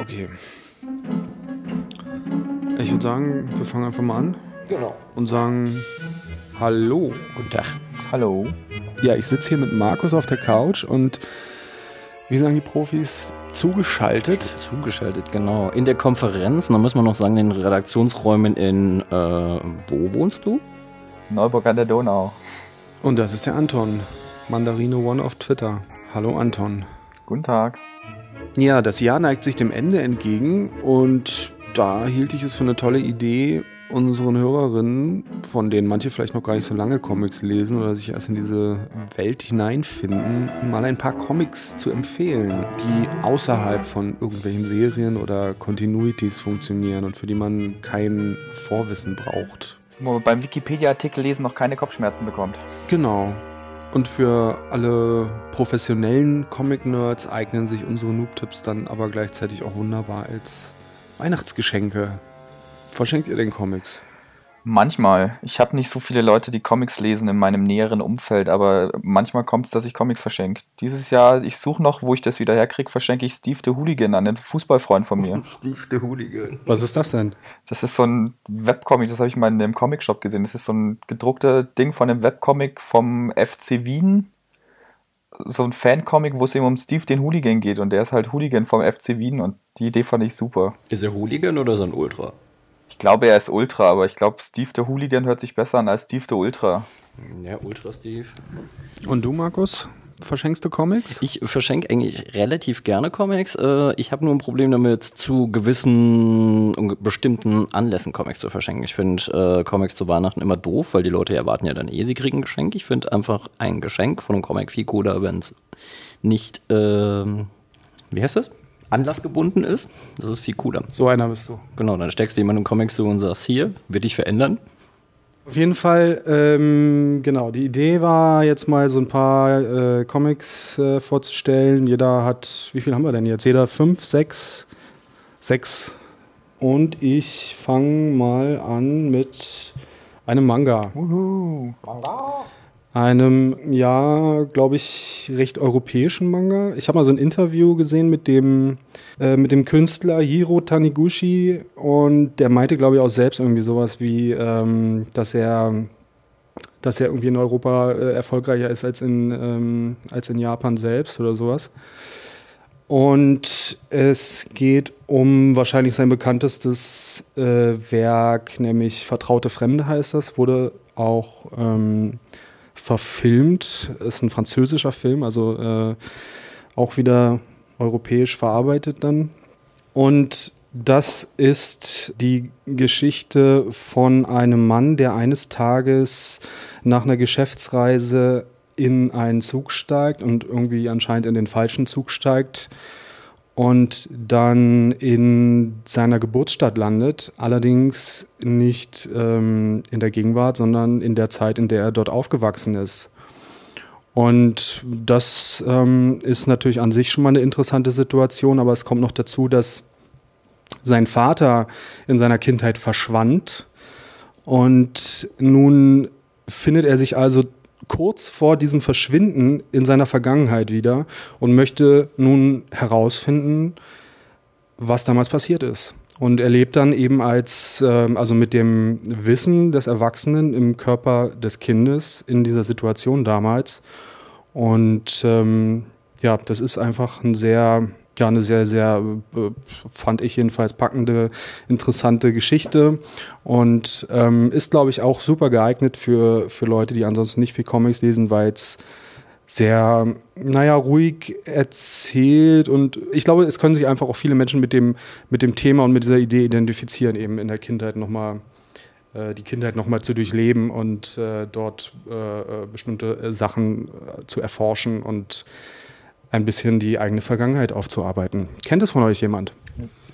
Okay. Ich würde sagen, wir fangen einfach mal an. Genau. Und sagen Hallo. Guten Tag. Hallo. Ja, ich sitze hier mit Markus auf der Couch und wie sagen die Profis, zugeschaltet. Zugeschaltet, genau. In der Konferenz, da muss man noch sagen, in den Redaktionsräumen in, äh, wo wohnst du? Neuburg an der Donau. Und das ist der Anton, Mandarine One auf Twitter. Hallo Anton. Guten Tag. Ja, das Jahr neigt sich dem Ende entgegen und da hielt ich es für eine tolle Idee, unseren Hörerinnen, von denen manche vielleicht noch gar nicht so lange Comics lesen oder sich erst in diese Welt hineinfinden, mal ein paar Comics zu empfehlen, die außerhalb von irgendwelchen Serien oder Continuities funktionieren und für die man kein Vorwissen braucht. Wo man beim Wikipedia-Artikel lesen noch keine Kopfschmerzen bekommt. Genau. Und für alle professionellen Comic-Nerds eignen sich unsere Noob-Tipps dann aber gleichzeitig auch wunderbar als Weihnachtsgeschenke. Verschenkt ihr den Comics? Manchmal. Ich habe nicht so viele Leute, die Comics lesen in meinem näheren Umfeld, aber manchmal kommt es, dass ich Comics verschenke. Dieses Jahr, ich suche noch, wo ich das wieder herkriege, verschenke ich Steve the Hooligan an einen Fußballfreund von mir. Steve the Hooligan. Was ist das denn? Das ist so ein Webcomic, das habe ich mal in dem Comicshop gesehen. Das ist so ein gedruckter Ding von einem Webcomic vom FC Wien. So ein Fancomic, wo es eben um Steve den Hooligan geht und der ist halt Hooligan vom FC Wien und die Idee fand ich super. Ist er Hooligan oder so ein Ultra? Ich glaube, er ist Ultra, aber ich glaube, Steve der Hooligan hört sich besser an als Steve der Ultra. Ja, Ultra Steve. Und du, Markus? Verschenkst du Comics? Ich verschenke eigentlich relativ gerne Comics. Äh, Ich habe nur ein Problem damit, zu gewissen und bestimmten Anlässen Comics zu verschenken. Ich finde äh, Comics zu Weihnachten immer doof, weil die Leute erwarten ja dann eh, sie kriegen ein Geschenk. Ich finde einfach ein Geschenk von einem Comic viel cooler, wenn es nicht, ähm, wie heißt das? Anlassgebunden ist. Das ist viel cooler. So einer bist du. Genau, dann steckst du jemandem Comics zu und sagst, hier, wird dich verändern. Auf jeden Fall, ähm, genau, die Idee war jetzt mal so ein paar äh, Comics äh, vorzustellen. Jeder hat, wie viel haben wir denn jetzt? Jeder fünf, sechs, sechs. Und ich fange mal an mit einem Manga. Uhu. Einem, ja, glaube ich, recht europäischen Manga. Ich habe mal so ein Interview gesehen mit dem, äh, mit dem Künstler Hiro Taniguchi und der meinte, glaube ich, auch selbst irgendwie sowas wie, ähm, dass er dass er irgendwie in Europa äh, erfolgreicher ist als in, ähm, als in Japan selbst oder sowas. Und es geht um wahrscheinlich sein bekanntestes äh, Werk, nämlich Vertraute Fremde heißt das, wurde auch ähm, verfilmt. Ist ein französischer Film, also äh, auch wieder europäisch verarbeitet dann. Und das ist die Geschichte von einem Mann, der eines Tages nach einer Geschäftsreise in einen Zug steigt und irgendwie anscheinend in den falschen Zug steigt und dann in seiner Geburtsstadt landet, allerdings nicht ähm, in der Gegenwart, sondern in der Zeit, in der er dort aufgewachsen ist. Und das ähm, ist natürlich an sich schon mal eine interessante Situation, aber es kommt noch dazu, dass sein Vater in seiner Kindheit verschwand und nun findet er sich also kurz vor diesem Verschwinden in seiner Vergangenheit wieder und möchte nun herausfinden, was damals passiert ist. Und er lebt dann eben als, ähm, also mit dem Wissen des Erwachsenen im Körper des Kindes in dieser Situation damals. Und ähm, ja, das ist einfach ein sehr, ja, eine sehr, sehr, äh, fand ich jedenfalls packende, interessante Geschichte. Und ähm, ist, glaube ich, auch super geeignet für, für Leute, die ansonsten nicht viel Comics lesen, weil es sehr, naja, ruhig erzählt. Und ich glaube, es können sich einfach auch viele Menschen mit dem, mit dem Thema und mit dieser Idee identifizieren, eben in der Kindheit nochmal äh, die Kindheit nochmal zu durchleben und äh, dort äh, bestimmte äh, Sachen äh, zu erforschen und ein bisschen die eigene Vergangenheit aufzuarbeiten. Kennt es von euch jemand?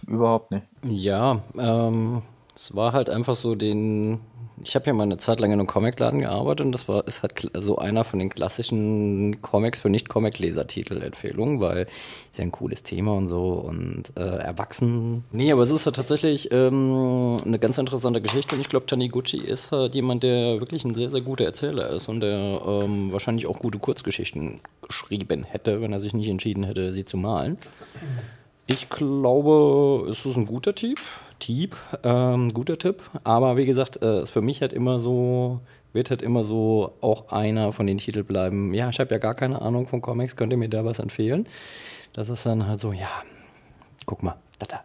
Überhaupt nicht. Ja, ähm, es war halt einfach so den, Ich habe ja mal eine Zeit lang in einem Comicladen gearbeitet und das war ist halt so einer von den klassischen Comics für Nicht-Comic-Leser-Titel-Empfehlungen, weil ist ja ein cooles Thema und so und äh, erwachsen. Nee, aber es ist halt tatsächlich ähm, eine ganz interessante Geschichte und ich glaube, Taniguchi ist halt jemand, der wirklich ein sehr, sehr guter Erzähler ist und der ähm, wahrscheinlich auch gute Kurzgeschichten geschrieben hätte, wenn er sich nicht entschieden hätte, sie zu malen. Ich glaube, es ist ein guter Typ. Typ, ähm, guter Tipp. Aber wie gesagt, äh, ist für mich halt immer so, wird halt immer so auch einer von den Titeln bleiben. Ja, ich habe ja gar keine Ahnung von Comics, könnt ihr mir da was empfehlen? Das ist dann halt so, ja, guck mal, da, da,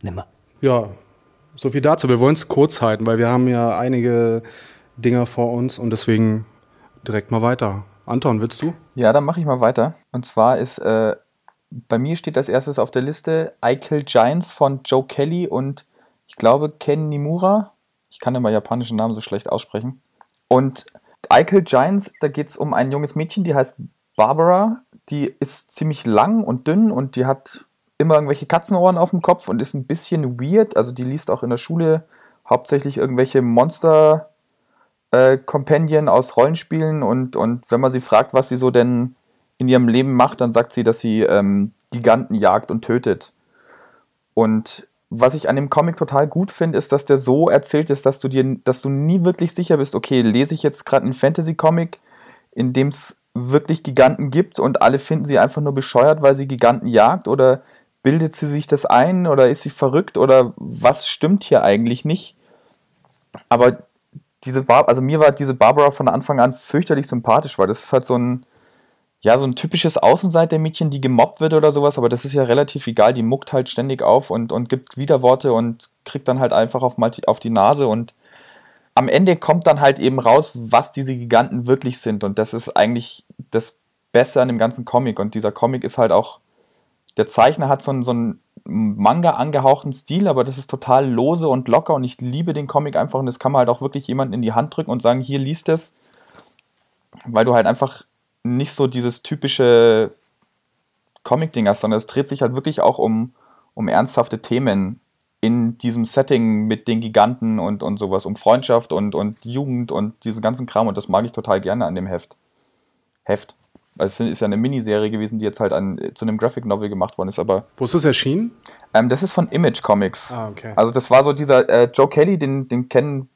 nimm mal. Ja, so viel dazu. Wir wollen es kurz halten, weil wir haben ja einige Dinger vor uns und deswegen direkt mal weiter. Anton, willst du? Ja, dann mache ich mal weiter. Und zwar ist äh, bei mir steht als erstes auf der Liste I Kill Giants von Joe Kelly und ich glaube Ken Nimura. Ich kann immer japanischen Namen so schlecht aussprechen. Und Kill Giants, da geht es um ein junges Mädchen, die heißt Barbara. Die ist ziemlich lang und dünn und die hat immer irgendwelche Katzenohren auf dem Kopf und ist ein bisschen weird. Also die liest auch in der Schule hauptsächlich irgendwelche Monster äh, Companion aus Rollenspielen und, und wenn man sie fragt, was sie so denn in ihrem Leben macht, dann sagt sie, dass sie ähm, Giganten jagt und tötet. Und was ich an dem Comic total gut finde, ist, dass der so erzählt ist, dass du dir, dass du nie wirklich sicher bist, okay, lese ich jetzt gerade einen Fantasy-Comic, in dem es wirklich Giganten gibt und alle finden sie einfach nur bescheuert, weil sie Giganten jagt oder bildet sie sich das ein oder ist sie verrückt oder was stimmt hier eigentlich nicht? Aber diese Bar also mir war diese Barbara von Anfang an fürchterlich sympathisch, weil das ist halt so ein ja, so ein typisches Außenseitermädchen, die gemobbt wird oder sowas, aber das ist ja relativ egal, die muckt halt ständig auf und, und gibt Widerworte und kriegt dann halt einfach auf, auf die Nase und am Ende kommt dann halt eben raus, was diese Giganten wirklich sind. Und das ist eigentlich das Beste an dem ganzen Comic. Und dieser Comic ist halt auch, der Zeichner hat so einen, so einen Manga angehauchten Stil, aber das ist total lose und locker und ich liebe den Comic einfach. Und das kann man halt auch wirklich jemanden in die Hand drücken und sagen, hier liest es, weil du halt einfach nicht so dieses typische Comic-Ding hast, sondern es dreht sich halt wirklich auch um, um ernsthafte Themen in diesem Setting mit den Giganten und, und sowas, um Freundschaft und, und Jugend und diesen ganzen Kram und das mag ich total gerne an dem Heft. Heft. Also es ist ja eine Miniserie gewesen, die jetzt halt an, zu einem Graphic Novel gemacht worden ist, aber. Wo ist das erschienen? Ähm, das ist von Image Comics. Ah, okay. Also das war so dieser äh, Joe Kelly, den, den kennen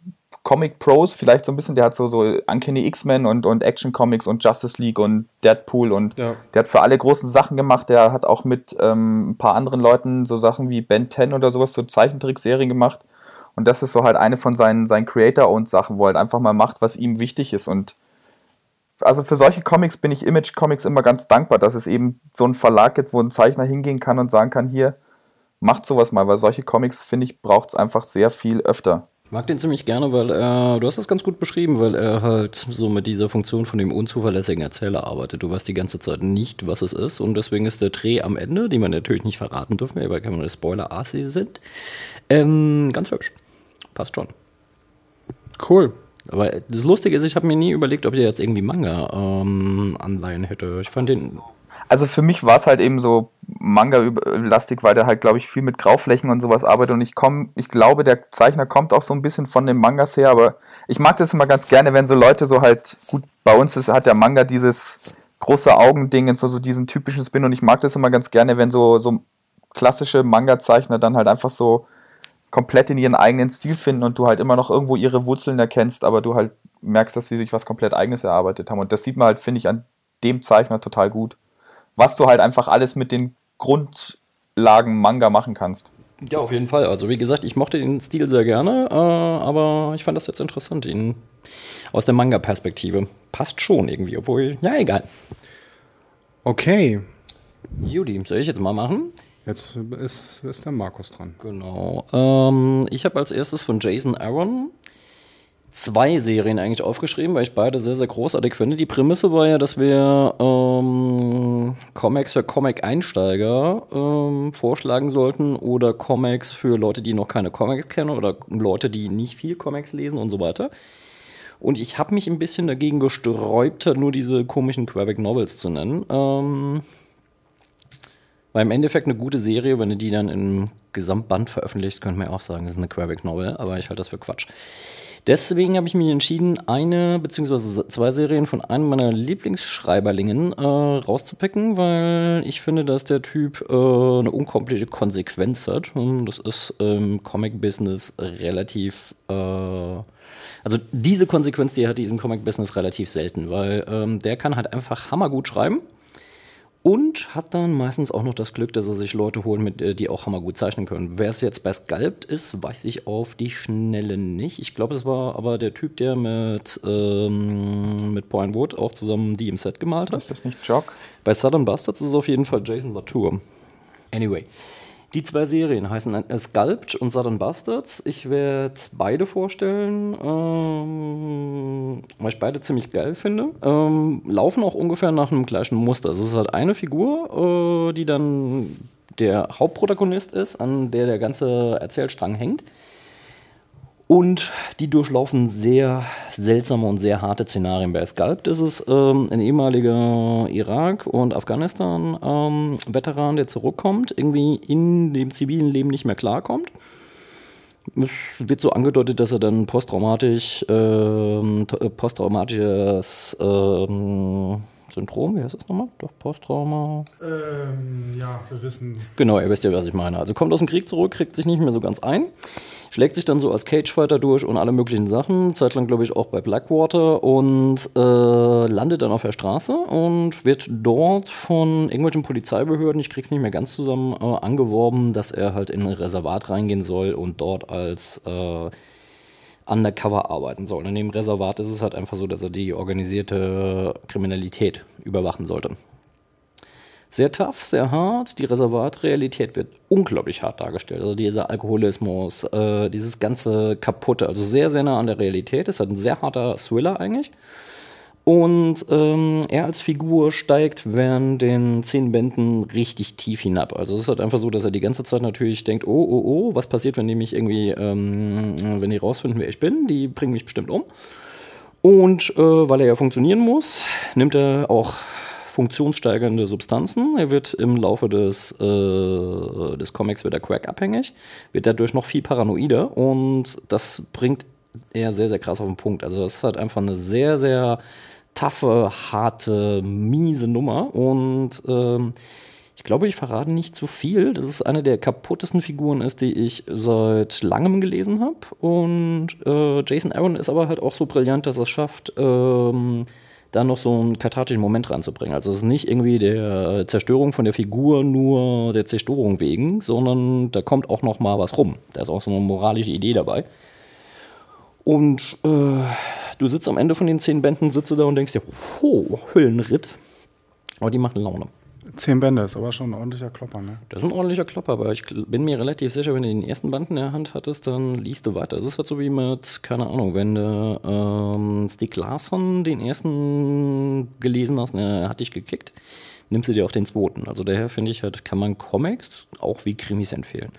Comic Pros vielleicht so ein bisschen, der hat so, so Uncanny X-Men und, und Action Comics und Justice League und Deadpool und ja. der hat für alle großen Sachen gemacht. Der hat auch mit ähm, ein paar anderen Leuten so Sachen wie Ben 10 oder sowas, so Zeichentrickserien gemacht. Und das ist so halt eine von seinen, seinen Creator-Owned Sachen, wo er halt einfach mal macht, was ihm wichtig ist. Und also für solche Comics bin ich Image Comics immer ganz dankbar, dass es eben so einen Verlag gibt, wo ein Zeichner hingehen kann und sagen kann, hier, macht sowas mal, weil solche Comics, finde ich, braucht es einfach sehr viel öfter. Ich mag den ziemlich gerne, weil er, du hast das ganz gut beschrieben, weil er halt so mit dieser Funktion von dem unzuverlässigen Erzähler arbeitet. Du weißt die ganze Zeit nicht, was es ist und deswegen ist der Dreh am Ende, die man natürlich nicht verraten dürfen, weil keine Spoiler-Asi sind, ähm, ganz hübsch. Passt schon. Cool. Aber das Lustige ist, ich habe mir nie überlegt, ob der jetzt irgendwie Manga-Anleihen ähm, hätte. Ich fand den also für mich war es halt eben so Manga-lastig, weil der halt, glaube ich, viel mit Grauflächen und sowas arbeitet. Und ich komme, ich glaube, der Zeichner kommt auch so ein bisschen von den Mangas her, aber ich mag das immer ganz gerne, wenn so Leute so halt, gut, bei uns ist, hat der Manga dieses große Augending und so, so diesen typischen Spin und ich mag das immer ganz gerne, wenn so, so klassische Manga-Zeichner dann halt einfach so komplett in ihren eigenen Stil finden und du halt immer noch irgendwo ihre Wurzeln erkennst, aber du halt merkst, dass sie sich was komplett eigenes erarbeitet haben. Und das sieht man halt, finde ich, an dem Zeichner total gut was du halt einfach alles mit den Grundlagen Manga machen kannst. Ja, auf jeden Fall. Also wie gesagt, ich mochte den Stil sehr gerne, äh, aber ich fand das jetzt interessant, ihn aus der Manga-Perspektive. Passt schon irgendwie, obwohl, ja, egal. Okay. Judy, soll ich jetzt mal machen? Jetzt ist, ist der Markus dran. Genau. Ähm, ich habe als erstes von Jason Aaron zwei Serien eigentlich aufgeschrieben, weil ich beide sehr, sehr großartig finde. Die Prämisse war ja, dass wir ähm, Comics für Comic-Einsteiger ähm, vorschlagen sollten oder Comics für Leute, die noch keine Comics kennen oder Leute, die nicht viel Comics lesen und so weiter. Und ich habe mich ein bisschen dagegen gesträubt, nur diese komischen Graphic Novels zu nennen. Ähm, War im Endeffekt eine gute Serie, wenn du die dann im Gesamtband veröffentlichst, könnte man ja auch sagen, das ist eine Graphic Novel, aber ich halte das für Quatsch. Deswegen habe ich mich entschieden, eine bzw. zwei Serien von einem meiner Lieblingsschreiberlingen äh, rauszupicken, weil ich finde, dass der Typ äh, eine unglaubliche Konsequenz hat. Und das ist im Comic-Business relativ. Äh, also diese Konsequenz, die hat diesem Comic-Business relativ selten, weil ähm, der kann halt einfach hammergut schreiben und hat dann meistens auch noch das Glück, dass er sich Leute holt, mit, äh, die auch hammergut zeichnen können. Wer es jetzt bei Sculpt ist, weiß ich auf die Schnelle nicht. Ich glaube, es war aber der Typ, der mit, ähm, mit Point Wood auch zusammen die im Set gemalt hat. Ist das nicht Jock? Bei Southern Bastards ist es auf jeden Fall Jason Latour. Anyway. Die zwei Serien heißen Sculpt und Southern Bastards. Ich werde beide vorstellen, ähm, weil ich beide ziemlich geil finde. Ähm, laufen auch ungefähr nach einem gleichen Muster. Also es ist halt eine Figur, äh, die dann der Hauptprotagonist ist, an der der ganze Erzählstrang hängt. Und die durchlaufen sehr seltsame und sehr harte Szenarien. Bei Sculpt ist es ähm, ein ehemaliger Irak- und Afghanistan-Veteran, ähm, der zurückkommt, irgendwie in dem zivilen Leben nicht mehr klarkommt. Es wird so angedeutet, dass er dann posttraumatisch, ähm, posttraumatisches ähm, Syndrom, wie heißt das nochmal? Doch, Posttrauma. Ähm, ja, wir wissen. Genau, ihr wisst ja, was ich meine. Also kommt aus dem Krieg zurück, kriegt sich nicht mehr so ganz ein, schlägt sich dann so als Cagefighter durch und alle möglichen Sachen, zeitlang glaube ich auch bei Blackwater und äh, landet dann auf der Straße und wird dort von irgendwelchen Polizeibehörden, ich krieg's nicht mehr ganz zusammen, äh, angeworben, dass er halt in ein Reservat reingehen soll und dort als äh, undercover arbeiten soll. In dem Reservat ist es halt einfach so, dass er die organisierte Kriminalität überwachen sollte. Sehr tough, sehr hart. Die Reservatrealität wird unglaublich hart dargestellt. Also dieser Alkoholismus, äh, dieses ganze Kaputte, also sehr, sehr nah an der Realität. Es hat ein sehr harter Thriller eigentlich. Und ähm, er als Figur steigt während den zehn Bänden richtig tief hinab. Also es ist halt einfach so, dass er die ganze Zeit natürlich denkt, oh, oh, oh, was passiert, wenn die mich irgendwie, ähm, wenn die rausfinden, wer ich bin, die bringen mich bestimmt um. Und äh, weil er ja funktionieren muss, nimmt er auch funktionssteigernde Substanzen. Er wird im Laufe des, äh, des Comics wieder Crack abhängig, wird dadurch noch viel paranoider und das bringt er sehr, sehr krass auf den Punkt. Also es ist halt einfach eine sehr, sehr taffe, harte, miese Nummer. Und ähm, ich glaube, ich verrate nicht zu viel. Das ist eine der kaputtesten Figuren ist, die ich seit langem gelesen habe. Und äh, Jason Aaron ist aber halt auch so brillant, dass er es schafft, ähm, da noch so einen kathartischen Moment reinzubringen. Also es ist nicht irgendwie der Zerstörung von der Figur nur der Zerstörung wegen, sondern da kommt auch noch mal was rum. Da ist auch so eine moralische Idee dabei. Und äh, du sitzt am Ende von den zehn Bänden, sitzt da und denkst dir, ho, Hüllenritt. Aber die machen Laune. Zehn Bände ist aber schon ein ordentlicher Klopper, ne? Das ist ein ordentlicher Klopper, aber ich bin mir relativ sicher, wenn du den ersten Band in der Hand hattest, dann liest du weiter. Das ist halt so wie mit, keine Ahnung, wenn du ähm, Stieg Larsson den ersten gelesen hast, ne, hat dich gekickt, nimmst du dir auch den zweiten. Also daher finde ich halt, kann man Comics auch wie Krimis empfehlen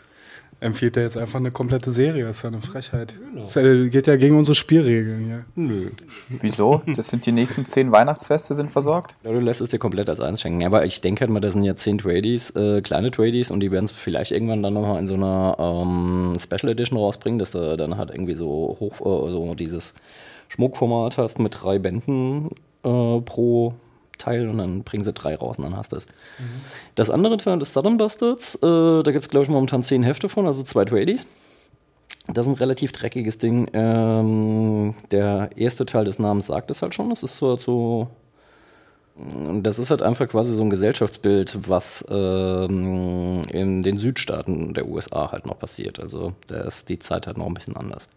empfiehlt er jetzt einfach eine komplette Serie. Das ist ja eine Frechheit. Genau. Das geht ja gegen unsere Spielregeln. Ja. Nö. Wieso? Das sind die nächsten zehn Weihnachtsfeste sind versorgt? Ja, du lässt es dir komplett als eins schenken. Aber ich denke halt mal, das sind ja zehn Tradies, äh, kleine Tradies und die werden es vielleicht irgendwann dann nochmal in so einer ähm, Special Edition rausbringen, dass du dann halt irgendwie so hoch, äh, so dieses Schmuckformat hast mit drei Bänden äh, pro Teil und dann bringen sie drei raus und dann hast du es. Mhm. Das andere Teil des Southern Bastards, äh, da gibt es glaube ich momentan zehn Hefte von, also zwei Tradies. Das ist ein relativ dreckiges Ding. Ähm, der erste Teil des Namens sagt es halt schon. Das ist so, so das ist halt einfach quasi so ein Gesellschaftsbild, was ähm, in den Südstaaten der USA halt noch passiert. Also da ist die Zeit halt noch ein bisschen anders.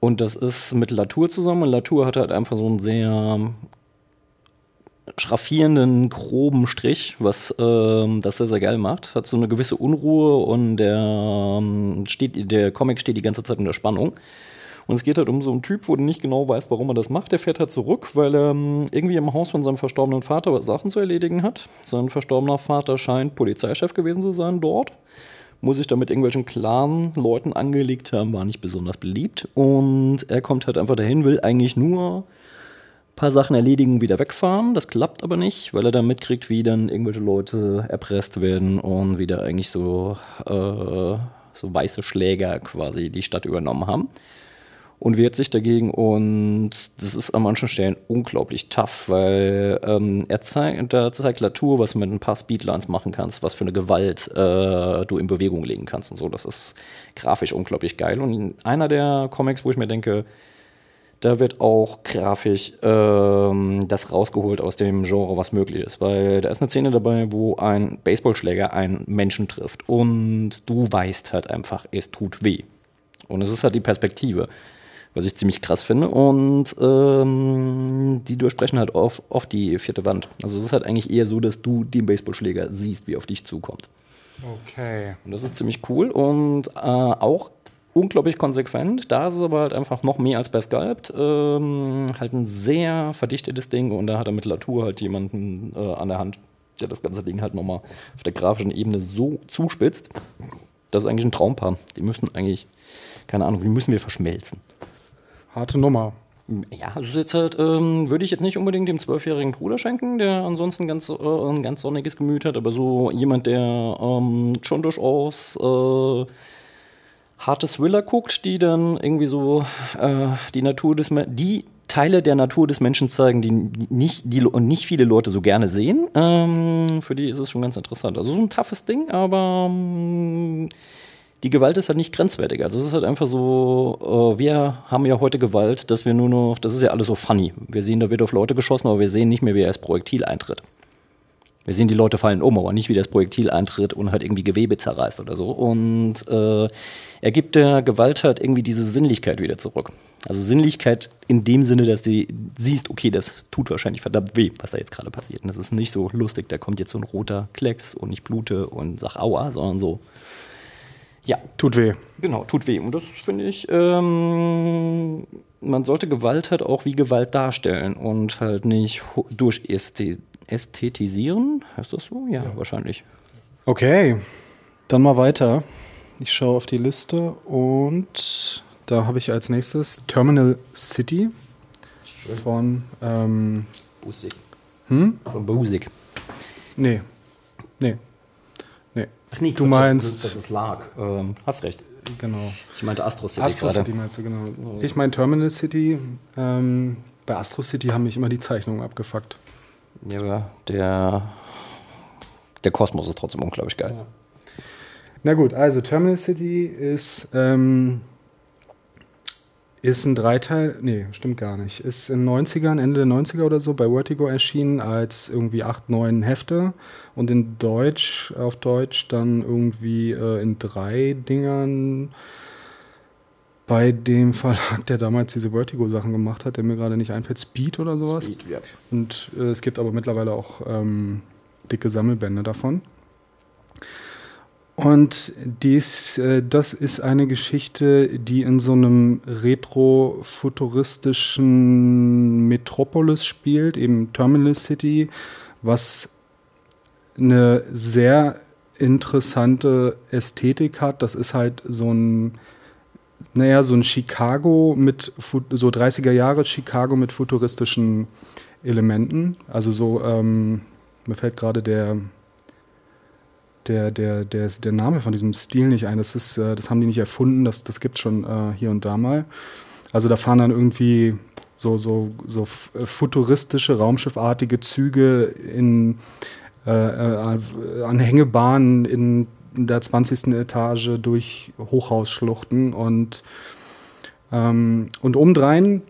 Und das ist mit Latour zusammen. Und Latour hat halt einfach so einen sehr schraffierenden, groben Strich, was ähm, das sehr, sehr geil macht. Hat so eine gewisse Unruhe und der, ähm, steht, der Comic steht die ganze Zeit in der Spannung. Und es geht halt um so einen Typ, wo du nicht genau weißt, warum er das macht. Der fährt halt zurück, weil er ähm, irgendwie im Haus von seinem verstorbenen Vater was Sachen zu erledigen hat. Sein verstorbener Vater scheint Polizeichef gewesen zu sein dort. Muss sich da mit irgendwelchen klaren Leuten angelegt haben, war nicht besonders beliebt. Und er kommt halt einfach dahin, will eigentlich nur paar Sachen erledigen, wieder wegfahren. Das klappt aber nicht, weil er dann mitkriegt, wie dann irgendwelche Leute erpresst werden und wieder eigentlich so, äh, so weiße Schläger quasi die Stadt übernommen haben. Und wehrt sich dagegen und das ist an manchen Stellen unglaublich tough, weil ähm, er zeigt, da zeigt Latour, was du mit ein paar Speedlines machen kannst, was für eine Gewalt äh, du in Bewegung legen kannst und so. Das ist grafisch unglaublich geil. Und einer der Comics, wo ich mir denke, da wird auch grafisch ähm, das rausgeholt aus dem Genre, was möglich ist. Weil da ist eine Szene dabei, wo ein Baseballschläger einen Menschen trifft. Und du weißt halt einfach, es tut weh. Und es ist halt die Perspektive, was ich ziemlich krass finde. Und ähm, die durchbrechen halt oft, oft die vierte Wand. Also es ist halt eigentlich eher so, dass du den Baseballschläger siehst, wie auf dich zukommt. Okay. Und das ist ziemlich cool und äh, auch unglaublich konsequent. Da ist es aber halt einfach noch mehr als bei Sculpt. Ähm, halt ein sehr verdichtetes Ding und da hat er mit Latour halt jemanden äh, an der Hand, der das ganze Ding halt nochmal auf der grafischen Ebene so zuspitzt. Das ist eigentlich ein Traumpaar. Die müssen eigentlich, keine Ahnung, die müssen wir verschmelzen. Harte Nummer. Ja, das ist jetzt halt, ähm, würde ich jetzt nicht unbedingt dem zwölfjährigen Bruder schenken, der ansonsten ganz, äh, ein ganz sonniges Gemüt hat, aber so jemand, der ähm, schon durchaus äh, harte Thriller guckt, die dann irgendwie so äh, die Natur des die Teile der Natur des Menschen zeigen, die nicht, die und nicht viele Leute so gerne sehen. Ähm, für die ist es schon ganz interessant. Also so ein toughes Ding, aber ähm, die Gewalt ist halt nicht grenzwertig. Also es ist halt einfach so, äh, wir haben ja heute Gewalt, dass wir nur noch, das ist ja alles so funny. Wir sehen, da wird auf Leute geschossen, aber wir sehen nicht mehr, wie er als Projektil eintritt. Wir sehen, die Leute fallen um, aber nicht, wie das Projektil eintritt und halt irgendwie Gewebe zerreißt oder so. Und äh, er gibt der Gewalt halt irgendwie diese Sinnlichkeit wieder zurück. Also Sinnlichkeit in dem Sinne, dass du siehst, okay, das tut wahrscheinlich verdammt weh, was da jetzt gerade passiert. Und das ist nicht so lustig, da kommt jetzt so ein roter Klecks und ich blute und sag Aua, sondern so, ja. Tut weh. Genau, tut weh. Und das finde ich, ähm, man sollte Gewalt halt auch wie Gewalt darstellen und halt nicht durch Ästhetisieren, heißt das so? Ja, ja, wahrscheinlich. Okay, dann mal weiter. Ich schaue auf die Liste und da habe ich als nächstes Terminal City Schön. von ähm, Busig. Hm? Von Busig. Nee. Nee. Nee. Ach nee, du meinst. Das ist lag. Ähm, hast recht. Genau. Ich meinte Astro City. Astro grade. City meinst du, genau. Ich meine Terminal City. Ähm, bei Astro City haben mich immer die Zeichnungen abgefuckt. Ja, der, der Kosmos ist trotzdem unglaublich geil. Ja. Na gut, also Terminal City ist, ähm, ist ein Dreiteil, nee, stimmt gar nicht. Ist in den 90ern, Ende der 90er oder so bei Vertigo erschienen als irgendwie acht, neun Hefte und in Deutsch, auf Deutsch dann irgendwie äh, in drei Dingern bei dem Verlag, der damals diese Vertigo-Sachen gemacht hat, der mir gerade nicht einfällt, Speed oder sowas. Speed, ja. Und äh, es gibt aber mittlerweile auch ähm, dicke Sammelbände davon. Und dies, äh, das ist eine Geschichte, die in so einem retro-futuristischen Metropolis spielt, eben Terminal City, was eine sehr interessante Ästhetik hat. Das ist halt so ein naja, so ein Chicago mit, so 30er Jahre Chicago mit futuristischen Elementen. Also so, ähm, mir fällt gerade der, der, der, der, der Name von diesem Stil nicht ein. Das, ist, äh, das haben die nicht erfunden, das, das gibt es schon äh, hier und da mal. Also da fahren dann irgendwie so, so, so äh, futuristische, raumschiffartige Züge in, äh, äh, an Hängebahnen in in der 20. Etage durch Hochhausschluchten und, ähm, und obendrein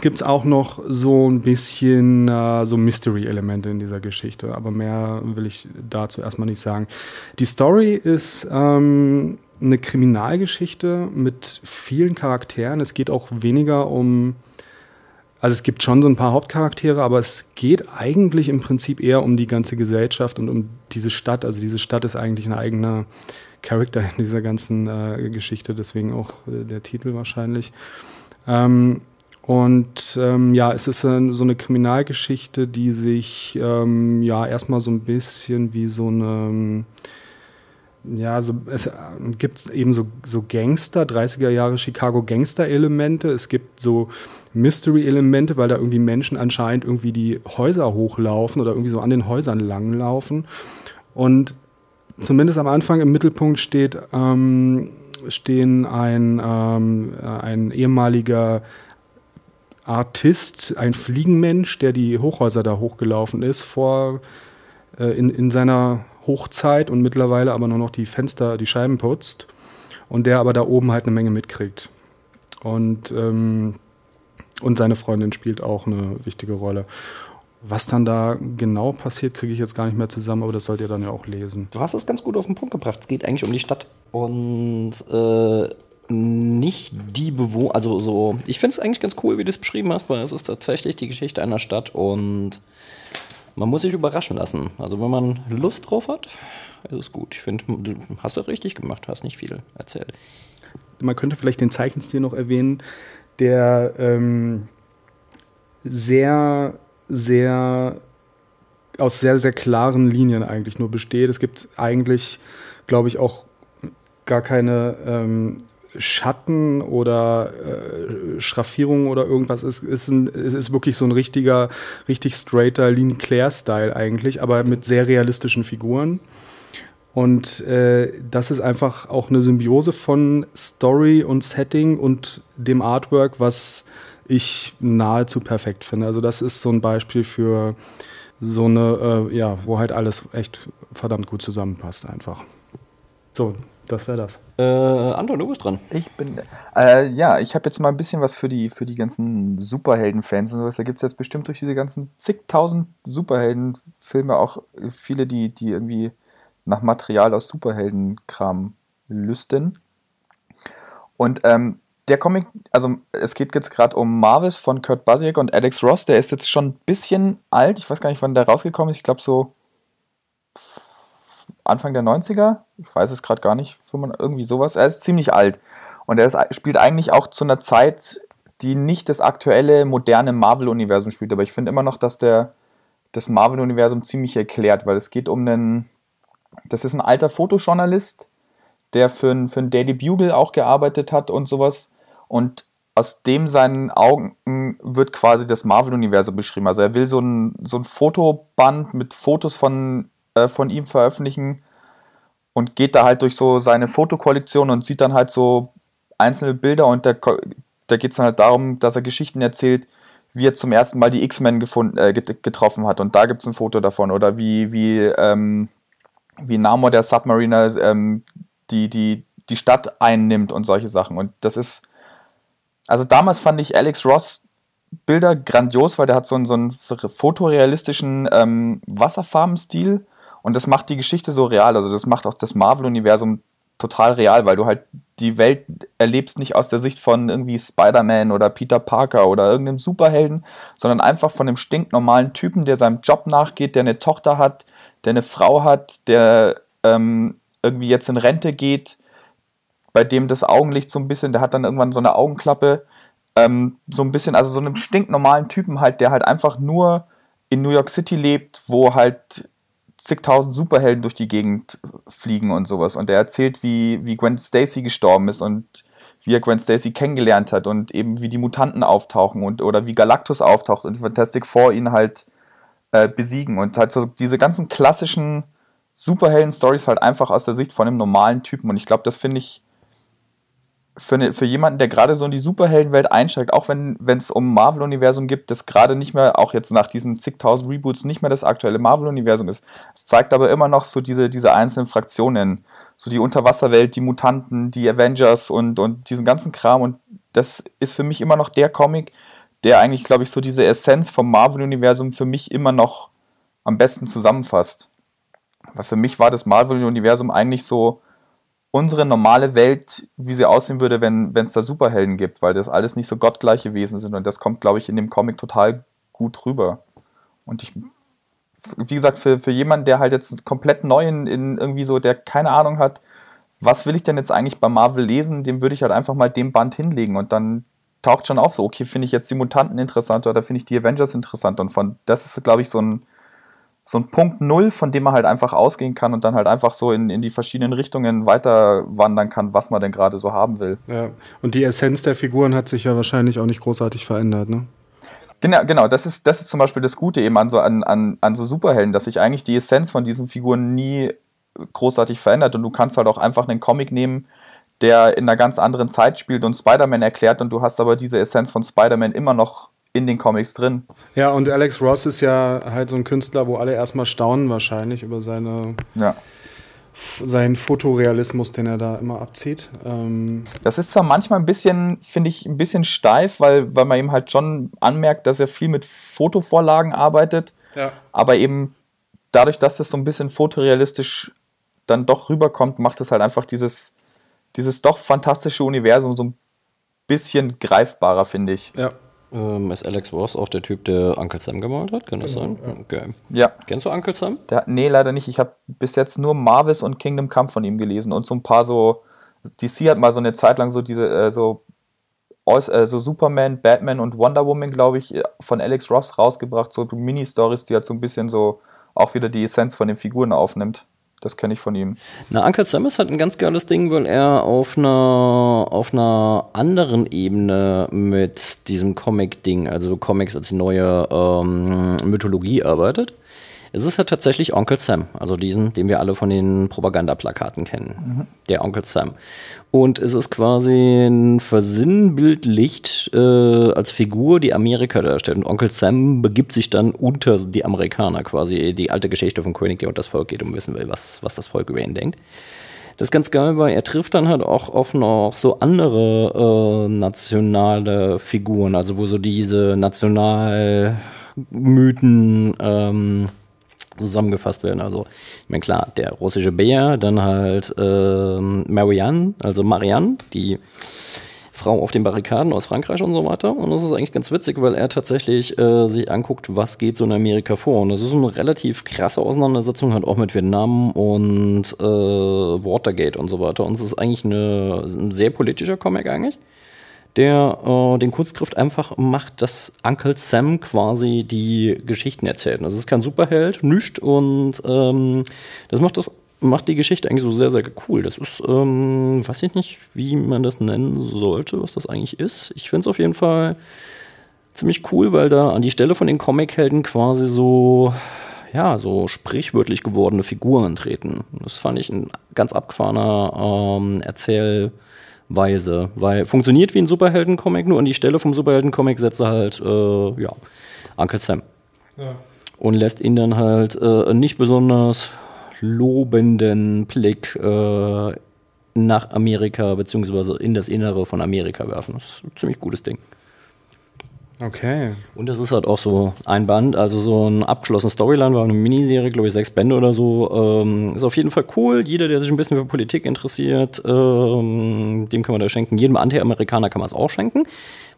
gibt es auch noch so ein bisschen äh, so Mystery-Elemente in dieser Geschichte, aber mehr will ich dazu erstmal nicht sagen. Die Story ist ähm, eine Kriminalgeschichte mit vielen Charakteren. Es geht auch weniger um also es gibt schon so ein paar Hauptcharaktere, aber es geht eigentlich im Prinzip eher um die ganze Gesellschaft und um diese Stadt. Also diese Stadt ist eigentlich ein eigener Charakter in dieser ganzen äh, Geschichte, deswegen auch äh, der Titel wahrscheinlich. Ähm, und ähm, ja, es ist äh, so eine Kriminalgeschichte, die sich ähm, ja erstmal so ein bisschen wie so eine ja, so, es äh, gibt eben so, so Gangster, 30er Jahre Chicago Gangster-Elemente. Es gibt so Mystery-Elemente, weil da irgendwie Menschen anscheinend irgendwie die Häuser hochlaufen oder irgendwie so an den Häusern langlaufen. Und zumindest am Anfang im Mittelpunkt steht, ähm, stehen ein, ähm, ein ehemaliger Artist, ein Fliegenmensch, der die Hochhäuser da hochgelaufen ist, vor äh, in, in seiner Hochzeit und mittlerweile aber nur noch die Fenster, die Scheiben putzt und der aber da oben halt eine Menge mitkriegt. Und, ähm, und seine Freundin spielt auch eine wichtige Rolle. Was dann da genau passiert, kriege ich jetzt gar nicht mehr zusammen, aber das sollt ihr dann ja auch lesen. Du hast es ganz gut auf den Punkt gebracht. Es geht eigentlich um die Stadt und äh, nicht die Bewohner. Also so, ich finde es eigentlich ganz cool, wie du es beschrieben hast, weil es ist tatsächlich die Geschichte einer Stadt und man muss sich überraschen lassen. Also wenn man Lust drauf hat, ist es gut. Ich finde, du hast das richtig gemacht, hast nicht viel erzählt. Man könnte vielleicht den Zeichenstil noch erwähnen, der ähm, sehr, sehr aus sehr, sehr klaren Linien eigentlich nur besteht. Es gibt eigentlich, glaube ich, auch gar keine ähm, Schatten oder äh, Schraffierungen oder irgendwas. Es ist, ein, es ist wirklich so ein richtiger, richtig straighter Lean Claire-Style eigentlich, aber mit sehr realistischen Figuren. Und äh, das ist einfach auch eine Symbiose von Story und Setting und dem Artwork, was ich nahezu perfekt finde. Also das ist so ein Beispiel für so eine, äh, ja, wo halt alles echt verdammt gut zusammenpasst einfach. So, das wäre das. Äh, Anton, du bist dran. Ich bin. Äh, ja, ich habe jetzt mal ein bisschen was für die, für die ganzen Superhelden-Fans und sowas. Da gibt es jetzt bestimmt durch diese ganzen zigtausend Superhelden-Filme auch viele, die, die irgendwie nach Material aus Superhelden-Kram lüsten. Und ähm, der Comic, also es geht jetzt gerade um Marvels von Kurt Busiek und Alex Ross. Der ist jetzt schon ein bisschen alt. Ich weiß gar nicht, wann der rausgekommen ist. Ich glaube so Anfang der 90er, ich weiß es gerade gar nicht, irgendwie sowas. Er ist ziemlich alt. Und er ist, spielt eigentlich auch zu einer Zeit, die nicht das aktuelle, moderne Marvel-Universum spielt. Aber ich finde immer noch, dass der das Marvel-Universum ziemlich erklärt, weil es geht um einen. Das ist ein alter Fotojournalist, der für ein, für ein Daily Bugle auch gearbeitet hat und sowas. Und aus dem seinen Augen wird quasi das Marvel-Universum beschrieben. Also er will so ein, so ein Fotoband mit Fotos von äh, von ihm veröffentlichen und geht da halt durch so seine Fotokollektion und sieht dann halt so einzelne Bilder und da, da geht es dann halt darum, dass er Geschichten erzählt, wie er zum ersten Mal die X-Men äh, getroffen hat und da gibt es ein Foto davon oder wie, wie, ähm, wie Namor der Submariner ähm, die, die, die Stadt einnimmt und solche Sachen und das ist also damals fand ich Alex Ross Bilder grandios, weil der hat so einen, so einen fotorealistischen ähm, Wasserfarbenstil und das macht die Geschichte so real. Also das macht auch das Marvel-Universum total real, weil du halt die Welt erlebst nicht aus der Sicht von irgendwie Spider-Man oder Peter Parker oder irgendeinem Superhelden, sondern einfach von einem stinknormalen Typen, der seinem Job nachgeht, der eine Tochter hat, der eine Frau hat, der ähm, irgendwie jetzt in Rente geht, bei dem das Augenlicht so ein bisschen, der hat dann irgendwann so eine Augenklappe, ähm, so ein bisschen, also so einem stinknormalen Typen halt, der halt einfach nur in New York City lebt, wo halt zigtausend Superhelden durch die Gegend fliegen und sowas. Und er erzählt, wie, wie Gwen Stacy gestorben ist und wie er Gwen Stacy kennengelernt hat und eben wie die Mutanten auftauchen und oder wie Galactus auftaucht und Fantastic Four ihn halt äh, besiegen und halt so diese ganzen klassischen Superhelden-Stories halt einfach aus der Sicht von einem normalen Typen. Und ich glaube, das finde ich für, ne, für jemanden, der gerade so in die Superheldenwelt einsteigt, auch wenn es um Marvel-Universum gibt, das gerade nicht mehr, auch jetzt nach diesen zigtausend Reboots, nicht mehr das aktuelle Marvel-Universum ist. Es zeigt aber immer noch so diese, diese einzelnen Fraktionen, so die Unterwasserwelt, die Mutanten, die Avengers und, und diesen ganzen Kram. Und das ist für mich immer noch der Comic, der eigentlich, glaube ich, so diese Essenz vom Marvel-Universum für mich immer noch am besten zusammenfasst. Weil für mich war das Marvel-Universum eigentlich so unsere normale Welt, wie sie aussehen würde, wenn es da Superhelden gibt, weil das alles nicht so gottgleiche Wesen sind und das kommt, glaube ich, in dem Comic total gut rüber. Und ich, wie gesagt, für, für jemanden, der halt jetzt komplett neu in, in irgendwie so, der keine Ahnung hat, was will ich denn jetzt eigentlich bei Marvel lesen, dem würde ich halt einfach mal dem Band hinlegen und dann taucht schon auf so, okay, finde ich jetzt die Mutanten interessant oder finde ich die Avengers interessant und von, das ist, glaube ich, so ein, so ein Punkt Null, von dem man halt einfach ausgehen kann und dann halt einfach so in, in die verschiedenen Richtungen weiter wandern kann, was man denn gerade so haben will. Ja. Und die Essenz der Figuren hat sich ja wahrscheinlich auch nicht großartig verändert, ne? Genau, genau, das ist, das ist zum Beispiel das Gute eben an so, an, an, an so Superhelden, dass sich eigentlich die Essenz von diesen Figuren nie großartig verändert und du kannst halt auch einfach einen Comic nehmen, der in einer ganz anderen Zeit spielt und Spider-Man erklärt und du hast aber diese Essenz von Spider-Man immer noch in den Comics drin. Ja, und Alex Ross ist ja halt so ein Künstler, wo alle erstmal staunen wahrscheinlich über seine Ja. seinen Fotorealismus, den er da immer abzieht. Ähm, Das ist zwar manchmal ein bisschen, finde ich, ein bisschen steif, weil, weil man ihm halt schon anmerkt, dass er viel mit Fotovorlagen arbeitet, ja. aber eben dadurch, dass das so ein bisschen fotorealistisch dann doch rüberkommt, macht es halt einfach dieses, dieses doch fantastische Universum so ein bisschen greifbarer, finde ich. Ja. Ähm, ist Alex Ross auch der Typ, der Uncle Sam gemalt hat? Kann das sein? Okay. Ja, Kennst du Uncle Sam? der, nee, leider nicht. Ich habe bis jetzt nur Marvis und Kingdom Come von ihm gelesen und so ein paar so, DC hat mal so eine Zeit lang so diese, äh, so, äh, so Superman, Batman und Wonder Woman, glaube ich, von Alex Ross rausgebracht, so Mini-Stories, die halt so ein bisschen so auch wieder die Essenz von den Figuren aufnimmt. Das kenne ich von ihm. Na, Uncle Sam ist halt ein ganz geiles Ding, weil er auf einer, auf einer anderen Ebene mit diesem Comic-Ding, also Comics als neue ähm, Mythologie arbeitet. Es ist halt tatsächlich Onkel Sam, also diesen, den wir alle von den Propagandaplakaten kennen. Der Onkel Sam. Und es ist quasi ein versinnbildlicht äh, als Figur, die Amerika darstellt. Und Onkel Sam begibt sich dann unter die Amerikaner quasi. Die alte Geschichte von König, der und das Volk geht und wissen will, was, was das Volk über ihn denkt. Das ist ganz geil, weil er trifft dann halt auch auf noch so andere äh, nationale Figuren, also wo so diese Nationalmythen ähm, zusammengefasst werden. Also, ich meine, klar, der russische Bär, dann halt ähm, Marianne, also Marianne, die Frau auf den Barrikaden aus Frankreich und so weiter. Und das ist eigentlich ganz witzig, weil er tatsächlich äh, sich anguckt, was geht so in Amerika vor. Und das ist eine relativ krasse Auseinandersetzung, halt auch mit Vietnam und äh, Watergate und so weiter. Und es ist eigentlich eine, ein sehr politischer Comic eigentlich der äh, den Kunstgriff einfach macht, dass Uncle Sam quasi die Geschichten erzählt. Und Das ist kein Superheld, nüscht und ähm, das macht das macht die Geschichte eigentlich so sehr, sehr cool. Das ist, ähm, weiß ich nicht, wie man das nennen sollte, was das eigentlich ist. Ich finde es auf jeden Fall ziemlich cool, weil da an die Stelle von den Comichelden quasi so, ja, so sprichwörtlich gewordene Figuren treten. Das fand ich ein ganz abgefahrener ähm, Erzähl- Weise, weil funktioniert wie ein Superhelden-Comic, nur an die Stelle vom Superhelden-Comic setzt er halt, äh, ja, Uncle Sam. Und lässt ihn dann halt äh, einen nicht besonders lobenden Blick äh, nach Amerika, beziehungsweise in das Innere von Amerika werfen. Das ist ein ziemlich gutes Ding. Okay. Und das ist halt auch so ein Band, also so ein abgeschlossenes Storyline, war eine Miniserie, glaube ich, sechs Bände oder so. Ähm, ist auf jeden Fall cool. Jeder, der sich ein bisschen für Politik interessiert, ähm, dem kann man das schenken. Jedem Anti-Amerikaner kann man es auch schenken,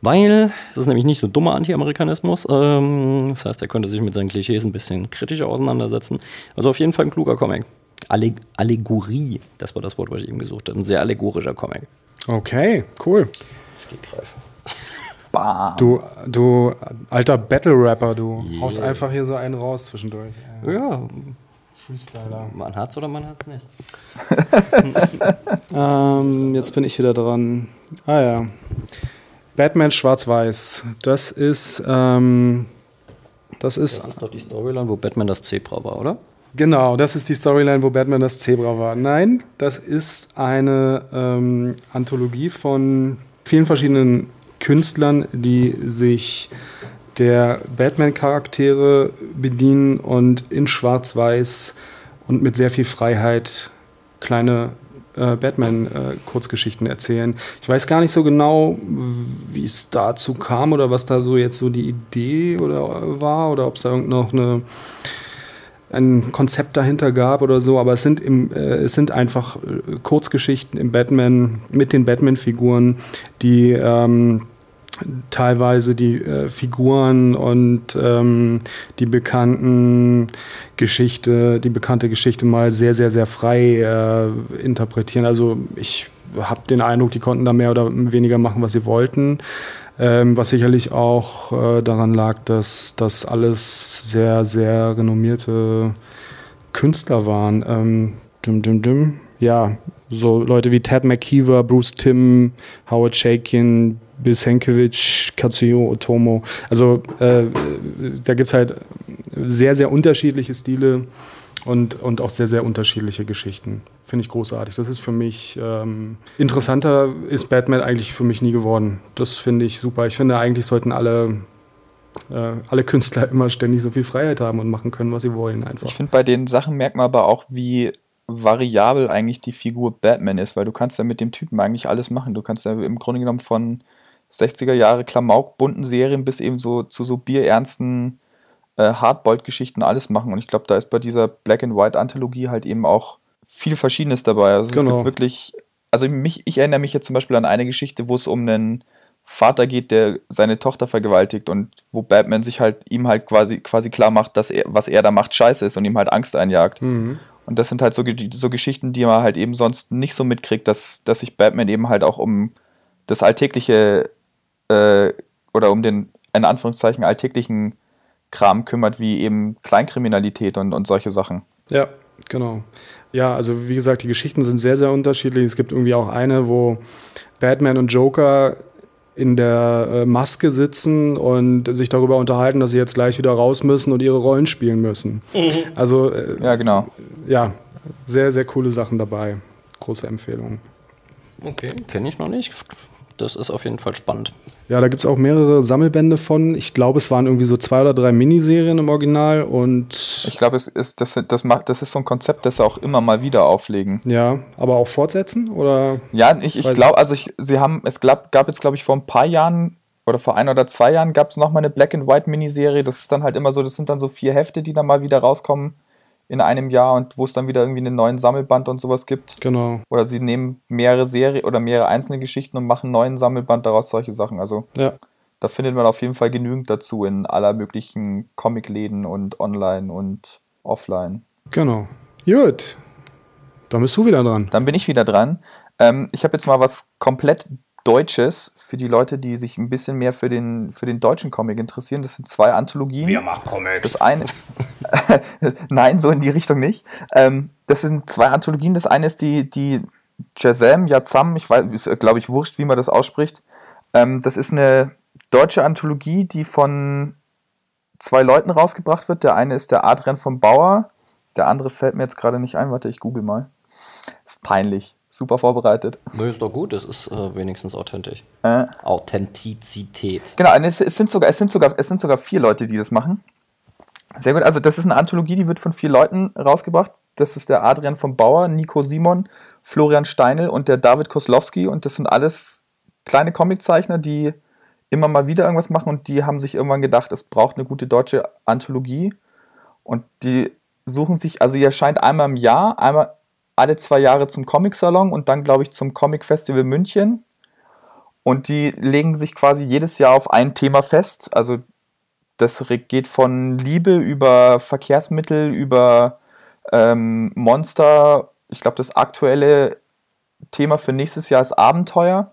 weil es ist nämlich nicht so dummer Anti-Amerikanismus. Ähm, das heißt, er könnte sich mit seinen Klischees ein bisschen kritischer auseinandersetzen. Also auf jeden Fall ein kluger Comic. Alleg Allegorie, das war das Wort, was ich eben gesucht habe. Ein sehr allegorischer Comic. Okay, cool. Stegreif. Bam. Du, du alter Battle-Rapper, du Yeah. haust einfach hier so einen raus zwischendurch. Ja, Freestyler. man hat's oder man hat's nicht. Ähm, jetzt bin ich wieder dran. Ah ja. Batman Schwarz-Weiß. Das ist, ähm, das ist, Das ist doch die Storyline, wo Batman das Zebra war, oder? genau, das ist die Storyline, wo Batman das Zebra war. Nein, das ist eine ähm, Anthologie von vielen verschiedenen Künstlern, die sich der Batman-Charaktere bedienen und in Schwarz-Weiß und mit sehr viel Freiheit kleine äh, Batman-Kurzgeschichten erzählen. Ich weiß gar nicht so genau, wie es dazu kam oder was da so jetzt so die Idee oder war oder ob es da irgend noch eine ein Konzept dahinter gab oder so, aber es sind, im, äh, es sind einfach äh, Kurzgeschichten im Batman mit den Batman-Figuren, die ähm, teilweise die äh, Figuren und ähm, die bekannten Geschichte, die bekannte Geschichte mal sehr, sehr, sehr frei äh, interpretieren. Also ich habe den Eindruck, die konnten da mehr oder weniger machen, was sie wollten. Ähm, was sicherlich auch äh, daran lag, dass das alles sehr, sehr renommierte Künstler waren. Ähm, dim, dim, dim. Ja, so Leute wie Ted McKeever, Bruce Timm, Howard Shakin, Bill Sienkiewicz, Katsuyo Otomo. Also äh, da gibt es halt sehr, sehr unterschiedliche Stile und, und auch sehr, sehr unterschiedliche Geschichten. Finde ich großartig. Das ist für mich ähm, interessanter ist Batman eigentlich für mich nie geworden. Das finde ich super. Ich finde eigentlich sollten alle äh, alle Künstler immer ständig so viel Freiheit haben und machen können, was sie wollen einfach. Ich finde bei den Sachen merkt man aber auch, wie variabel eigentlich die Figur Batman ist, weil du kannst ja mit dem Typen eigentlich alles machen. Du kannst ja im Grunde genommen von 60er Jahre Klamauk bunten Serien bis eben so zu so bierernsten äh, Hardboiled-Geschichten alles machen. Und ich glaube, da ist bei dieser Black and White Anthologie halt eben auch viel Verschiedenes dabei. Also genau. es gibt wirklich, also mich, ich erinnere mich jetzt zum Beispiel an eine Geschichte, wo es um einen Vater geht, der seine Tochter vergewaltigt und wo Batman sich halt ihm halt quasi, quasi klar macht, dass er, was er da macht, scheiße ist und ihm halt Angst einjagt. Mhm. Und das sind halt so, so Geschichten, die man halt eben sonst nicht so mitkriegt, dass, dass sich Batman eben halt auch um das alltägliche äh, oder um den, in Anführungszeichen, alltäglichen Kram kümmert, wie eben Kleinkriminalität und, und solche Sachen. Ja, genau. Ja, also wie gesagt, die Geschichten sind sehr, sehr unterschiedlich. Es gibt irgendwie auch eine, wo Batman und Joker in der äh, Maske sitzen und sich darüber unterhalten, dass sie jetzt gleich wieder raus müssen und ihre Rollen spielen müssen. Mhm. Also äh, ja, genau. Ja, sehr, sehr coole Sachen dabei. Große Empfehlung. Okay, kenne ich noch nicht das ist auf jeden Fall spannend. Ja, da gibt es auch mehrere Sammelbände von. Ich glaube, es waren irgendwie so zwei oder drei Miniserien im Original und. Ich glaube, es ist, das, das, macht, das ist so ein Konzept, das sie auch immer mal wieder auflegen. Ja, aber auch fortsetzen? Oder? Ja, ich, ich glaube, also ich, sie haben, es gab, gab jetzt, glaube ich, vor ein paar Jahren oder vor ein oder zwei Jahren gab es nochmal eine Black and White Miniserie. Das ist dann halt immer so, das sind dann so vier Hefte, die dann mal wieder rauskommen in einem Jahr und wo es dann wieder irgendwie einen neuen Sammelband und sowas gibt. Genau. Oder sie nehmen mehrere Serien oder mehrere einzelne Geschichten und machen einen neuen Sammelband daraus, solche Sachen. Also ja. da findet man auf jeden Fall genügend dazu in aller möglichen Comicläden und online und offline. Genau. Gut. Dann bist du wieder dran. Dann bin ich wieder dran. Ähm, ich habe jetzt mal was komplett Deutsches für die Leute, die sich ein bisschen mehr für den, für den deutschen Comic interessieren. Das sind zwei Anthologien. Wir machen Comics. Das eine, nein, so in die Richtung nicht. Ähm, das sind zwei Anthologien. Das eine ist die, die Jazam Yazam, ich weiß, ist glaube ich wurscht, wie man das ausspricht. Ähm, das ist eine deutsche Anthologie, die von zwei Leuten rausgebracht wird. Der eine ist der Adrian von Bauer, der andere fällt mir jetzt gerade nicht ein. Warte, ich google mal. Ist peinlich super vorbereitet. Das ist doch gut, das ist äh, wenigstens authentisch. Äh. Authentizität. Genau, es, es, sind sogar, es, sind sogar, es sind sogar vier Leute, die das machen. Sehr gut, also das ist eine Anthologie, die wird von vier Leuten rausgebracht. Das ist der Adrian von Bauer, Nico Simon, Florian Steinel und der David Koslowski. Und das sind alles kleine Comiczeichner, die immer mal wieder irgendwas machen und die haben sich irgendwann gedacht, es braucht eine gute deutsche Anthologie. Und die suchen sich, also ihr erscheint einmal im Jahr, einmal alle zwei Jahre zum Comic-Salon und dann, glaube ich, zum Comic-Festival München. Und die legen sich quasi jedes Jahr auf ein Thema fest. Also das geht von Liebe über Verkehrsmittel, über ähm, Monster. Ich glaube, das aktuelle Thema für nächstes Jahr ist Abenteuer.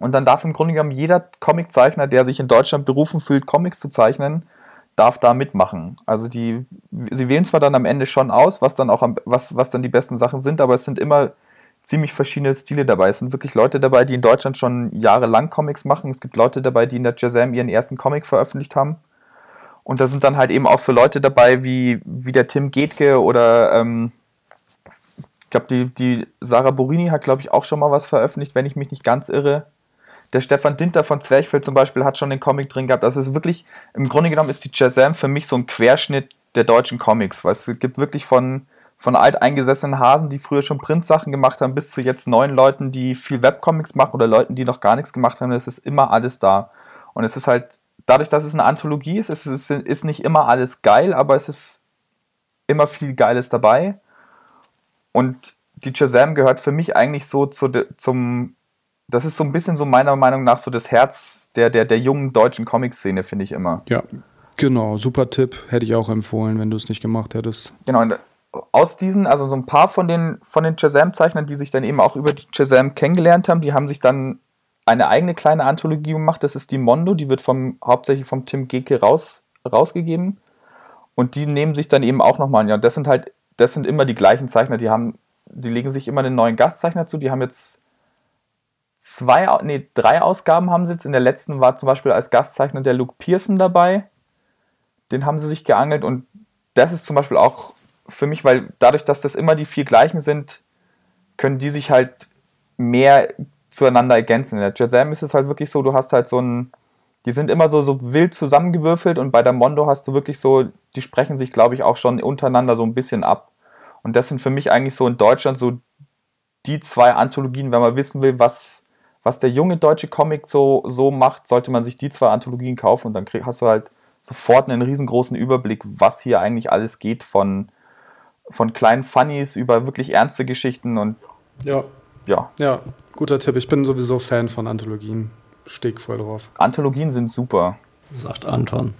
Und dann darf im Grunde genommen jeder Comiczeichner, der sich in Deutschland berufen fühlt, Comics zu zeichnen, darf da mitmachen. Also die, sie wählen zwar dann am Ende schon aus, was dann auch am, was, was dann die besten Sachen sind, aber es sind immer ziemlich verschiedene Stile dabei. Es sind wirklich Leute dabei, die in Deutschland schon jahrelang Comics machen. Es gibt Leute dabei, die in der Jazam ihren ersten Comic veröffentlicht haben. Und da sind dann halt eben auch so Leute dabei wie, wie der Tim Getke oder ähm, ich glaube, die, die Sarah Borini hat, glaube ich, auch schon mal was veröffentlicht, wenn ich mich nicht ganz irre. Der Stefan Dinter von Zwerchfeld zum Beispiel hat schon den Comic drin gehabt. Also es ist wirklich, im Grunde genommen ist die Shazam für mich so ein Querschnitt der deutschen Comics, weil es gibt wirklich von, von alteingesessenen Hasen, die früher schon Printsachen gemacht haben, bis zu jetzt neuen Leuten, die viel Webcomics machen oder Leuten, die noch gar nichts gemacht haben. Es ist immer alles da. Und es ist halt, dadurch, dass es eine Anthologie ist, es ist, ist nicht immer alles geil, aber es ist immer viel Geiles dabei. Und die Shazam gehört für mich eigentlich so zu de, zum das ist so ein bisschen so meiner Meinung nach so das Herz der, der, der jungen deutschen Comic-Szene, finde ich immer. Ja, genau, super Tipp. Hätte ich auch empfohlen, wenn du es nicht gemacht hättest. Genau, und aus diesen, also so ein paar von den, von den Shazam-Zeichnern, die sich dann eben auch über die Shazam kennengelernt haben, die haben sich dann eine eigene kleine Anthologie gemacht, das ist die Mondo, die wird vom, hauptsächlich vom Tim Geke raus, rausgegeben. Und die nehmen sich dann eben auch nochmal ein Jahr. Das sind halt, das sind immer die gleichen Zeichner, die haben, die legen sich immer einen neuen Gastzeichner zu, die haben jetzt zwei, nee, drei Ausgaben haben sie jetzt. In der letzten war zum Beispiel als Gastzeichner der Luke Pearson dabei. Den haben sie sich geangelt und das ist zum Beispiel auch für mich, weil dadurch, dass das immer die vier gleichen sind, können die sich halt mehr zueinander ergänzen. In der Jazam ist es halt wirklich so, du hast halt so ein, die sind immer so, so wild zusammengewürfelt und bei der Mondo hast du wirklich so, die sprechen sich, glaube ich, auch schon untereinander so ein bisschen ab. Und das sind für mich eigentlich so in Deutschland so die zwei Anthologien, wenn man wissen will, was, was der junge deutsche Comic so, so macht, sollte man sich die zwei Anthologien kaufen und dann krieg, hast du halt sofort einen riesengroßen Überblick, was hier eigentlich alles geht von, von kleinen Funnies über wirklich ernste Geschichten und ja. Ja. Ja, guter Tipp. Ich bin sowieso Fan von Anthologien. Steg voll drauf. Anthologien sind super. Sagt Anton.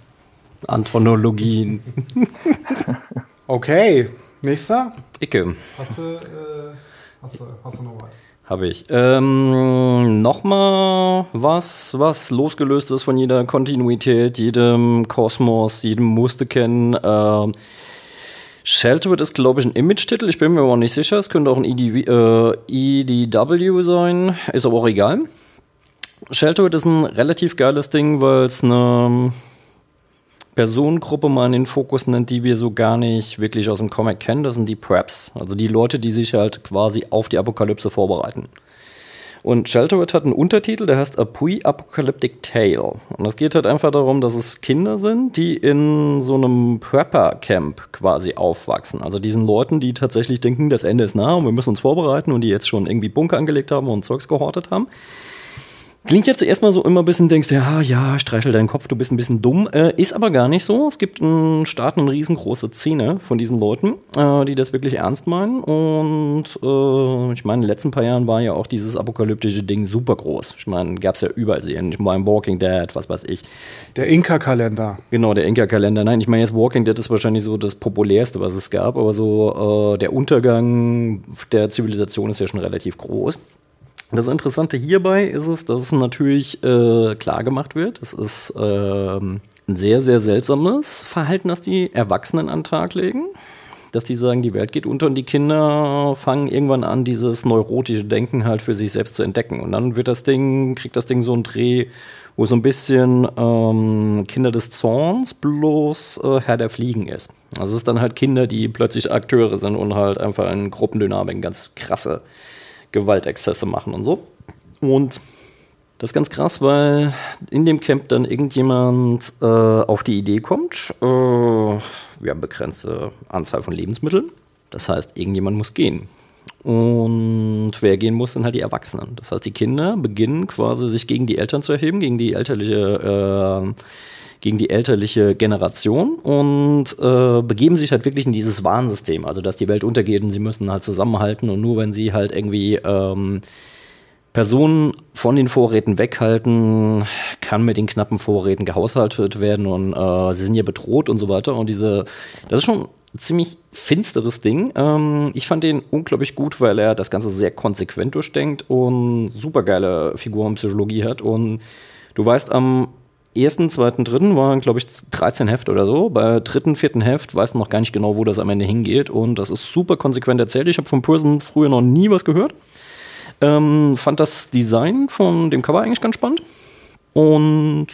Antonologien. okay, nächster. Icke. Hast du, äh, hast du, hast du noch was? Habe ich. Ähm, Nochmal was, was losgelöst ist von jeder Kontinuität, jedem Kosmos, jedem Muster kennen. Ähm, Sheltered ist, glaube ich, ein Image-Titel. Ich bin mir aber nicht sicher. Es könnte auch ein EDW, äh, EDW sein. Ist aber auch egal. Sheltered ist ein relativ geiles Ding, weil es eine Personengruppe mal in den Fokus nennt, die wir so gar nicht wirklich aus dem Comic kennen. Das sind die Preps. Also die Leute, die sich halt quasi auf die Apokalypse vorbereiten. Und Shelterwood hat einen Untertitel, der heißt A Pre-Apocalyptic Tale. Und es geht halt einfach darum, dass es Kinder sind, die in so einem Prepper-Camp quasi aufwachsen. Also diesen Leuten, die tatsächlich denken, das Ende ist nah und wir müssen uns vorbereiten und die jetzt schon irgendwie Bunker angelegt haben und Zeugs gehortet haben. Klingt jetzt erstmal so immer ein bisschen, denkst du, ja, ja, streichel deinen Kopf, du bist ein bisschen dumm. Äh, ist aber gar nicht so. Es gibt einen Staat eine riesengroße Szene von diesen Leuten, äh, die das wirklich ernst meinen. Und äh, ich meine, in den letzten paar Jahren war ja auch dieses apokalyptische Ding super groß. Ich meine, gab es ja überall sehen. Ich meine, Walking Dead, was weiß ich. Der Inka-Kalender. Genau, der Inka-Kalender. Nein, ich meine, jetzt Walking Dead ist wahrscheinlich so das populärste, was es gab. Aber so äh, der Untergang der Zivilisation ist ja schon relativ groß. Das Interessante hierbei ist es, dass es natürlich äh, klar gemacht wird. Es ist äh, ein sehr, sehr seltsames Verhalten, das die Erwachsenen an den Tag legen. Dass die sagen, die Welt geht unter und die Kinder fangen irgendwann an, dieses neurotische Denken halt für sich selbst zu entdecken. Und dann wird das Ding, kriegt das Ding so einen Dreh, wo so ein bisschen ähm, Kinder des Zorns bloß äh, Herr der Fliegen ist. Also es ist dann halt Kinder, die plötzlich Akteure sind und halt einfach in Gruppendynamik ganz krasse Gewaltexzesse machen und so. Und das ist ganz krass, weil in dem Camp dann irgendjemand äh, auf die Idee kommt, äh, wir haben begrenzte Anzahl von Lebensmitteln. Das heißt, irgendjemand muss gehen. Und wer gehen muss, sind halt die Erwachsenen. Das heißt, die Kinder beginnen quasi sich gegen die Eltern zu erheben, gegen die elterliche, äh, gegen die elterliche Generation und äh, begeben sich halt wirklich in dieses Warnsystem. Also, dass die Welt untergeht und sie müssen halt zusammenhalten und nur wenn sie halt irgendwie ähm, Personen von den Vorräten weghalten, kann mit den knappen Vorräten gehaushaltet werden und äh, sie sind ja bedroht und so weiter. Und diese, das ist schon ein ziemlich finsteres Ding. Ähm, ich fand den unglaublich gut, weil er das Ganze sehr konsequent durchdenkt und supergeile Figurenpsychologie hat. Und du weißt, am ersten, zweiten, dritten waren, glaube ich, 13 Heft oder so. Bei dritten, vierten Heft weißt du noch gar nicht genau, wo das am Ende hingeht. Und das ist super konsequent erzählt. Ich habe von Pearson früher noch nie was gehört. Ähm, fand das Design von dem Cover eigentlich ganz spannend und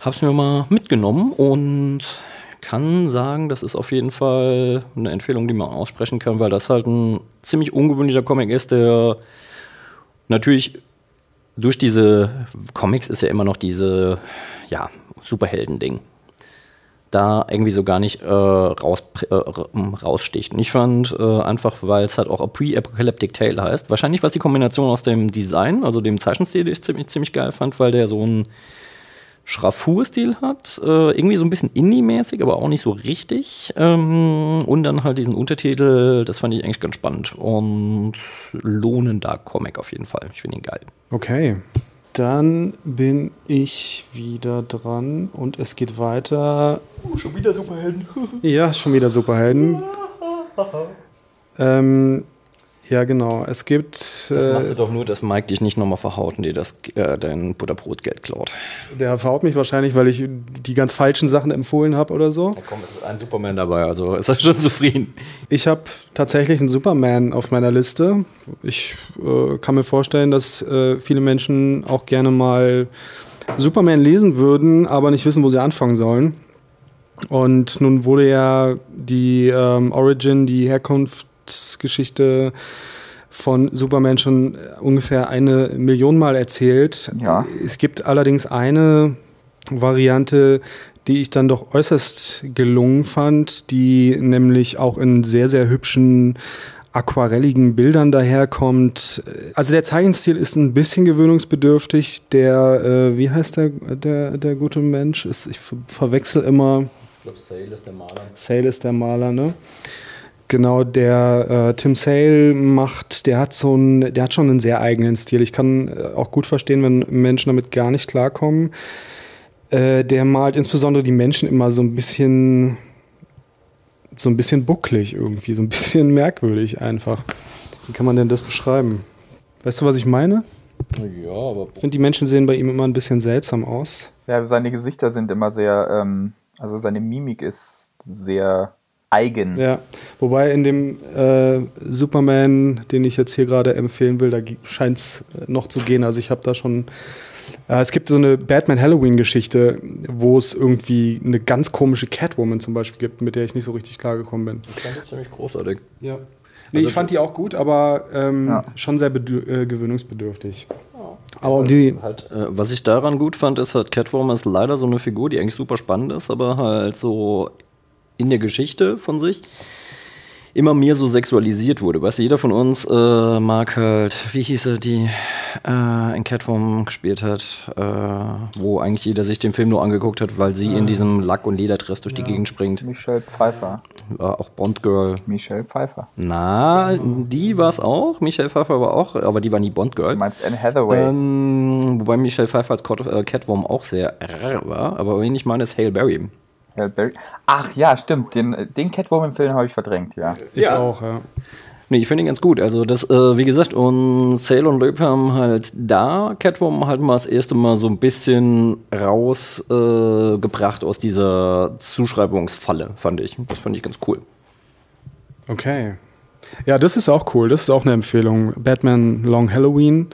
habe es mir mal mitgenommen und kann sagen, das ist auf jeden Fall eine Empfehlung, die man aussprechen kann, weil das halt ein ziemlich ungewöhnlicher Comic ist, der natürlich durch diese Comics ist ja immer noch diese ja, Superhelden-Ding da irgendwie so gar nicht äh, raus, äh, raussticht. Und ich fand äh, einfach, weil es halt auch a Pre-Apocalyptic Tale heißt, wahrscheinlich was die Kombination aus dem Design, also dem Zeichenstil, den ich ziemlich, ziemlich geil fand, weil der so einen Schraffur-Stil hat, äh, irgendwie so ein bisschen Indie-mäßig, aber auch nicht so richtig. Ähm, und dann halt diesen Untertitel, das fand ich eigentlich ganz spannend und lohnender Comic auf jeden Fall. Ich finde ihn geil. Okay, dann bin ich wieder dran und es geht weiter. Oh, schon wieder Superhelden. ja, schon wieder Superhelden. ähm, Ja, genau. Es gibt. Das äh, machst du doch nur, dass Mike dich nicht nochmal verhaut und dir das, äh, dein Butterbrotgeld klaut. Der verhaut mich wahrscheinlich, weil ich die ganz falschen Sachen empfohlen habe oder so. Ja, komm, es ist ein Superman dabei, also ist er schon zufrieden. Ich habe tatsächlich einen Superman auf meiner Liste. Ich äh, kann mir vorstellen, dass äh, viele Menschen auch gerne mal Superman lesen würden, aber nicht wissen, wo sie anfangen sollen. Und nun wurde ja die ähm, Origin, die Herkunftsgeschichte von Superman schon ungefähr eine Million Mal erzählt. Ja. Es gibt allerdings eine Variante, die ich dann doch äußerst gelungen fand, die nämlich auch in sehr, sehr hübschen aquarelligen Bildern daherkommt. Also der Zeichenstil ist ein bisschen gewöhnungsbedürftig. Der, äh, wie heißt der, der, der gute Mensch? Ist, ich ver verwechsel immer. Ich glaube, Sale ist der Maler. Sale ist der Maler, ne? Genau, der äh, Tim Sale macht, der hat so ein, der hat schon einen sehr eigenen Stil. Ich kann äh, auch gut verstehen, wenn Menschen damit gar nicht klarkommen. Äh, der malt insbesondere die Menschen immer so ein bisschen, so ein bisschen bucklig irgendwie, so ein bisschen merkwürdig einfach. Wie kann man denn das beschreiben? Weißt du, was ich meine? Ja, aber Ich finde, die Menschen sehen bei ihm immer ein bisschen seltsam aus. Ja, seine Gesichter sind immer sehr, ähm, also seine Mimik ist sehr eigen. Ja, wobei in dem äh, Superman, den ich jetzt hier gerade empfehlen will, da scheint es noch zu gehen. Also ich habe da schon. Äh, es gibt so eine Batman-Halloween-Geschichte, wo es irgendwie eine ganz komische Catwoman zum Beispiel gibt, mit der ich nicht so richtig klargekommen bin. das fand ich ziemlich großartig. Ja. Nee, Also ich fand die auch gut, aber ähm, Ja. schon sehr äh, gewöhnungsbedürftig. Aber um die. Halt, äh, was ich daran gut fand, ist halt, Catwoman ist leider so eine Figur, die eigentlich super spannend ist, aber halt so in der Geschichte von sich immer mehr so sexualisiert wurde. Weißt du, jeder von uns äh, mag halt, wie hieß er, die äh, in Catwoman gespielt hat, äh, wo eigentlich jeder sich den Film nur angeguckt hat, weil sie in diesem Lack- und Lederdress durch die Gegend springt. Michelle Pfeiffer. War auch Bond Girl. Michelle Pfeiffer. Na, die war es auch. Michelle Pfeiffer war auch, aber die war nie Bond Girl. Du meinst Anne Hathaway? Ähm, wobei Michelle Pfeiffer als äh, Catwoman auch sehr war, aber wen ich meine ist Hale Berry. Halle Berry. Ach ja, stimmt. Den, den Catwoman-Film habe ich verdrängt, ja. Ich Ja. auch, ja. Nee, ich finde ihn ganz gut. Also das, äh, wie gesagt, und Sale und Löb haben halt da Catwoman halt mal das erste Mal so ein bisschen rausgebracht äh, aus dieser Zuschreibungsfalle, fand ich. Das fand ich ganz cool. Okay. Ja, das ist auch cool. Das ist auch eine Empfehlung. Batman Long Halloween.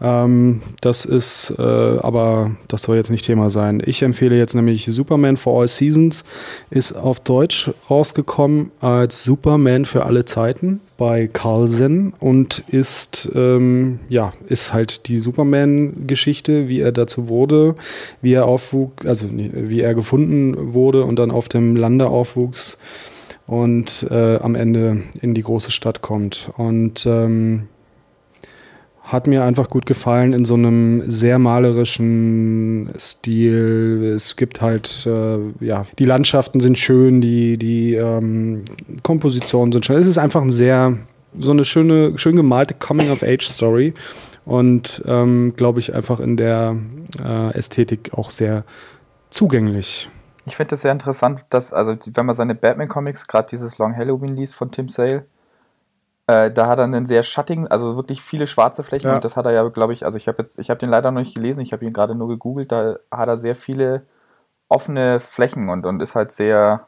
Ähm, das ist, äh, aber das soll jetzt nicht Thema sein. Ich empfehle jetzt nämlich Superman for All Seasons. Ist auf Deutsch rausgekommen als Superman für alle Zeiten bei Carlsen und ist, ähm, ja, ist halt die Superman-Geschichte, wie er dazu wurde, wie er aufwuchs, also wie er gefunden wurde und dann auf dem Lande aufwuchs und äh, am Ende in die große Stadt kommt. Und ähm, hat mir einfach gut gefallen in so einem sehr malerischen Stil. Es gibt halt, äh, ja, die Landschaften sind schön, die, die ähm, Kompositionen sind schön. Es ist einfach ein sehr, so eine schöne, schön gemalte Coming-of-Age-Story und ähm, glaube ich einfach in der äh, Ästhetik auch sehr zugänglich. Ich finde das sehr interessant, dass, also wenn man seine Batman-Comics, gerade dieses Long Halloween liest von Tim Sale, äh, da hat er einen sehr schattigen, also wirklich viele schwarze Flächen Ja. und das hat er ja, glaube ich, also ich habe jetzt, ich habe den leider noch nicht gelesen, ich habe ihn gerade nur gegoogelt, da hat er sehr viele offene Flächen und, und ist halt sehr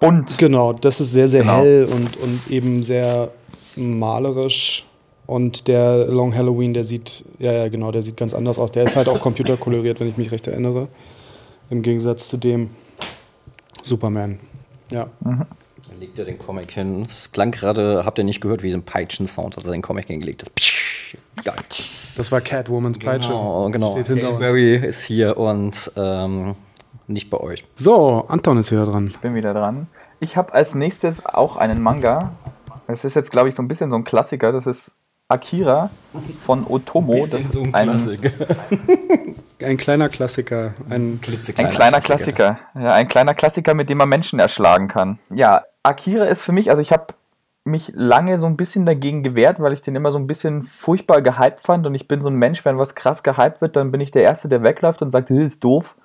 bunt. Genau, das ist sehr, sehr Genau. hell und, und eben sehr malerisch. Und der Long Halloween, der sieht, ja, ja, genau, der sieht ganz anders aus. Der ist halt auch computerkoloriert, wenn ich mich recht erinnere. Im Gegensatz zu dem Superman. Ja. Da legt er den Comic hin. Es klang gerade, habt ihr nicht gehört, wie so ein Peitschen-Sound, als er den Comic hingelegt hat. Psch, Geil. Das war Catwomans Peitsche. Genau, genau. Steht. Berry ist hier und ähm, nicht bei euch. So, Anton ist wieder dran. bin wieder dran. Ich habe als nächstes auch einen Manga. Das ist jetzt, glaube ich, so ein bisschen so ein Klassiker. Das ist Akira von Otomo. Das ist ein, Ein kleiner Klassiker. Ein, ein kleiner Klassiker. Ja, ein kleiner Klassiker, mit dem man Menschen erschlagen kann. Ja, Akira ist für mich, also ich habe mich lange so ein bisschen dagegen gewehrt, weil ich den immer so ein bisschen furchtbar gehypt fand und ich bin so ein Mensch, wenn was krass gehypt wird, dann bin ich der Erste, der wegläuft und sagt, das ist doof.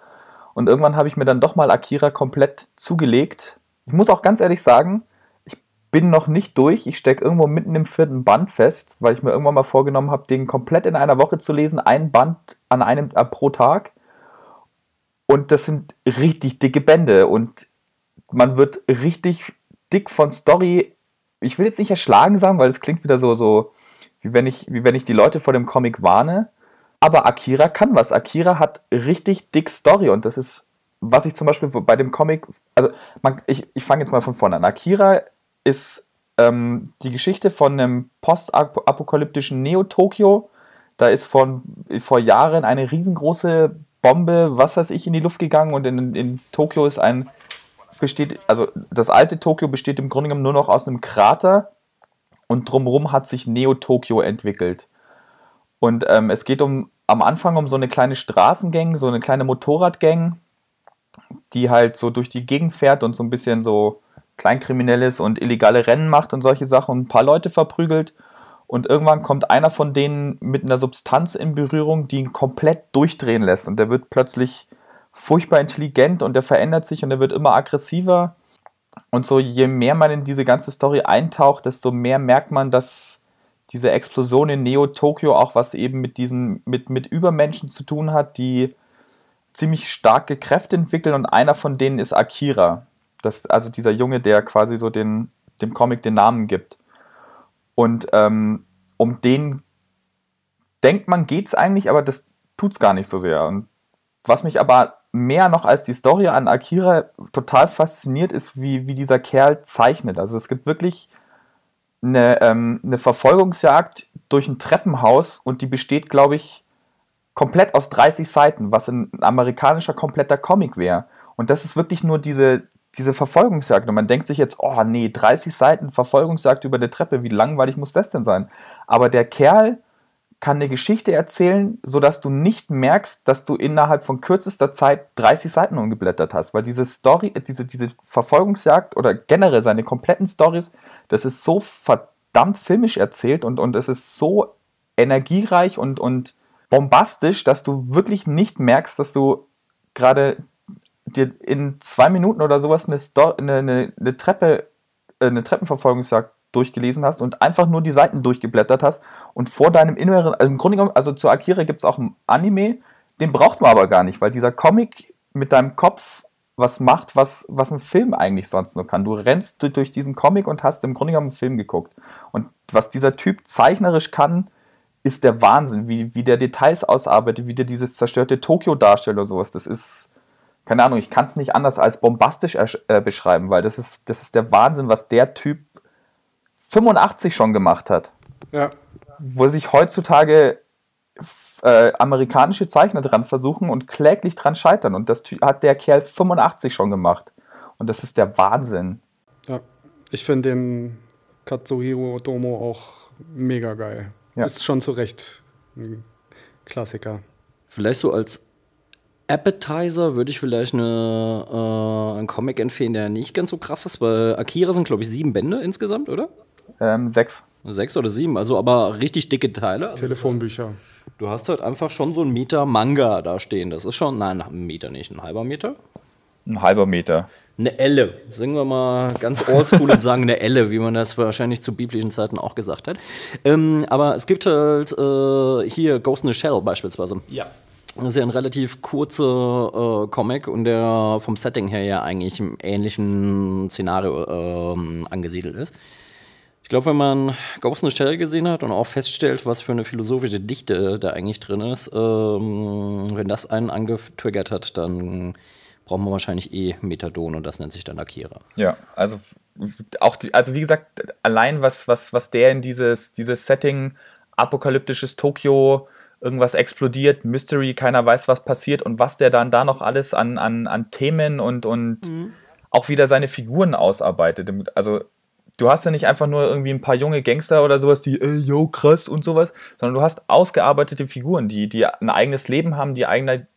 Und irgendwann habe ich mir dann doch mal Akira komplett zugelegt. Ich muss auch ganz ehrlich sagen, bin noch nicht durch. Ich stecke irgendwo mitten im vierten Band fest, weil ich mir irgendwann mal vorgenommen habe, den komplett in einer Woche zu lesen, ein Band an einem äh, pro Tag. Und das sind richtig dicke Bände und man wird richtig dick von Story. Ich will jetzt nicht erschlagen sagen, weil es klingt wieder so, so wie wenn ich, wie wenn ich die Leute vor dem Comic warne. Aber Akira kann was. Akira hat richtig dick Story und das ist, was ich zum Beispiel bei dem Comic, also man, ich, ich fange jetzt mal von vorne an. Akira ist ähm, die Geschichte von einem postapokalyptischen Neo-Tokio. Da ist von, vor Jahren eine riesengroße Bombe, was weiß ich, in die Luft gegangen und in, in Tokio ist ein, besteht, also das alte Tokio besteht im Grunde genommen nur noch aus einem Krater und drumherum hat sich Neo-Tokio entwickelt. Und ähm, es geht um am Anfang um so eine kleine Straßengang, so eine kleine Motorradgang, die halt so durch die Gegend fährt und so ein bisschen so Kleinkriminelles und illegale Rennen macht und solche Sachen und ein paar Leute verprügelt. Und irgendwann kommt einer von denen mit einer Substanz in Berührung, die ihn komplett durchdrehen lässt. Und der wird plötzlich furchtbar intelligent und der verändert sich und der wird immer aggressiver. Und so, je mehr man in diese ganze Story eintaucht, desto mehr merkt man, dass diese Explosion in Neo-Tokio auch was eben mit diesen, mit, mit Übermenschen zu tun hat, die ziemlich starke Kräfte entwickeln und einer von denen ist Akira. Das, also dieser Junge, der quasi so den, dem Comic den Namen gibt. Und ähm, um den denkt man, geht es eigentlich, aber das tut es gar nicht so sehr. Und was mich aber mehr noch als die Story an Akira total fasziniert, ist, wie, wie dieser Kerl zeichnet. Also es gibt wirklich eine, ähm, eine Verfolgungsjagd durch ein Treppenhaus und die besteht, glaube ich, komplett aus 30 Seiten, was ein amerikanischer kompletter Comic wäre. Und das ist wirklich nur diese, diese Verfolgungsjagd. Und man denkt sich jetzt, oh nee, 30 Seiten Verfolgungsjagd über der Treppe, wie langweilig muss das denn sein? Aber der Kerl kann eine Geschichte erzählen, sodass du nicht merkst, dass du innerhalb von kürzester Zeit 30 Seiten umgeblättert hast. Weil diese Story, diese, diese Verfolgungsjagd oder generell seine kompletten Stories, das ist so verdammt filmisch erzählt und, und es ist so energiereich und, und bombastisch, dass du wirklich nicht merkst, dass du gerade dir in zwei Minuten oder sowas eine, Sto eine, eine, eine Treppe, äh, eine Treppenverfolgungsjagd durchgelesen hast und einfach nur die Seiten durchgeblättert hast und vor deinem inneren, also im Grunde genommen, also zu Akira gibt es auch ein Anime, den braucht man aber gar nicht, weil dieser Comic mit deinem Kopf was macht, was, was ein Film eigentlich sonst nur kann. Du rennst durch diesen Comic und hast im Grunde genommen einen Film geguckt. Und was dieser Typ zeichnerisch kann, ist der Wahnsinn, wie, wie der Details ausarbeitet, wie der dieses zerstörte Tokio darstellt und sowas. Das ist, keine Ahnung, ich kann es nicht anders als bombastisch äh, beschreiben, weil das ist, das ist der Wahnsinn, was der Typ 85 schon gemacht hat. Ja. Wo sich heutzutage äh, amerikanische Zeichner dran versuchen und kläglich dran scheitern. Und das hat der Kerl 85 schon gemacht. Und das ist der Wahnsinn. Ja, ich finde den Katsuhiro Domo auch mega geil. Ja. Ist schon zu Recht ein Klassiker. Vielleicht so als Appetizer würde ich vielleicht eine, äh, einen Comic empfehlen, der nicht ganz so krass ist, weil Akira sind, glaube ich, sieben Bände insgesamt, oder? Ähm, sechs. Sechs oder sieben, also aber richtig dicke Teile. Also Telefonbücher. Du hast halt einfach schon so einen Meter Manga da stehen. Das ist schon, nein, ein Meter nicht, ein halber Meter. Ein halber Meter. Eine Elle. Singen wir mal ganz oldschool und sagen eine Elle, wie man das wahrscheinlich zu biblischen Zeiten auch gesagt hat. Ähm, aber es gibt halt äh, hier Ghost in the Shell beispielsweise. Ja. Das ist ja ein relativ kurzer äh, Comic und der vom Setting her ja eigentlich im ähnlichen Szenario äh, angesiedelt ist. Ich glaube, wenn man Ghost in the Shell gesehen hat und auch feststellt, was für eine philosophische Dichte da eigentlich drin ist, ähm, wenn das einen angetriggert hat, dann braucht man wahrscheinlich eh Methadon und das nennt sich dann Akira. Ja, also auch, die, also wie gesagt, allein was, was, was der in dieses, dieses Setting, apokalyptisches Tokio, irgendwas explodiert, Mystery, keiner weiß, was passiert und was der dann da noch alles an, an, an Themen und, und mhm. auch wieder seine Figuren ausarbeitet. Also du hast ja nicht einfach nur irgendwie ein paar junge Gangster oder sowas, die, ey, yo, krass und sowas, sondern du hast ausgearbeitete Figuren, die, die ein eigenes Leben haben, die eigene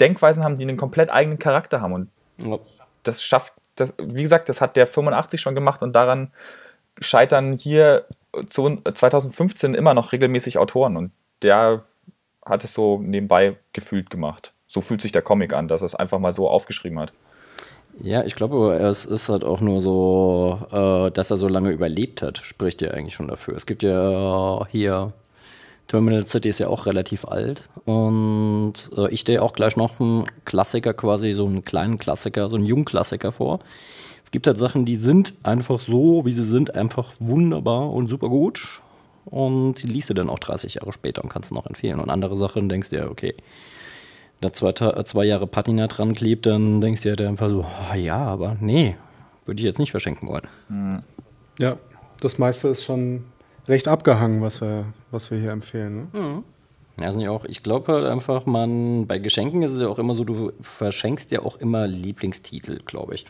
Denkweisen haben, die einen komplett eigenen Charakter haben. Und ja. das schafft, das, wie gesagt, das hat der 85 schon gemacht und daran scheitern hier zu 2015 immer noch regelmäßig Autoren und der hat es so nebenbei gefühlt gemacht. So fühlt sich der Comic an, dass er es einfach mal so aufgeschrieben hat. Ja, ich glaube, es ist halt auch nur so äh, dass er so lange überlebt hat, spricht ja eigentlich schon dafür. Es gibt ja hier Terminal City ist ja auch relativ alt und äh, ich stehe auch gleich noch einen Klassiker quasi, so einen kleinen Klassiker, so einen jungen Klassiker vor. Es gibt halt Sachen, die sind einfach so, wie sie sind, einfach wunderbar und super gut und die liest du dann auch 30 Jahre später und kannst du noch empfehlen. Und andere Sachen denkst du ja, okay, da zwei, zwei Jahre Patina dran klebt, dann denkst du dir einfach so, oh, ja, aber nee, würde ich jetzt nicht verschenken wollen. Ja, das meiste ist schon recht abgehangen, was wir, was wir hier empfehlen. Ne? Mhm. Ja, sind ja auch, ich glaube halt einfach, man, bei Geschenken ist es ja auch immer so, du verschenkst ja auch immer Lieblingstitel, glaube ich.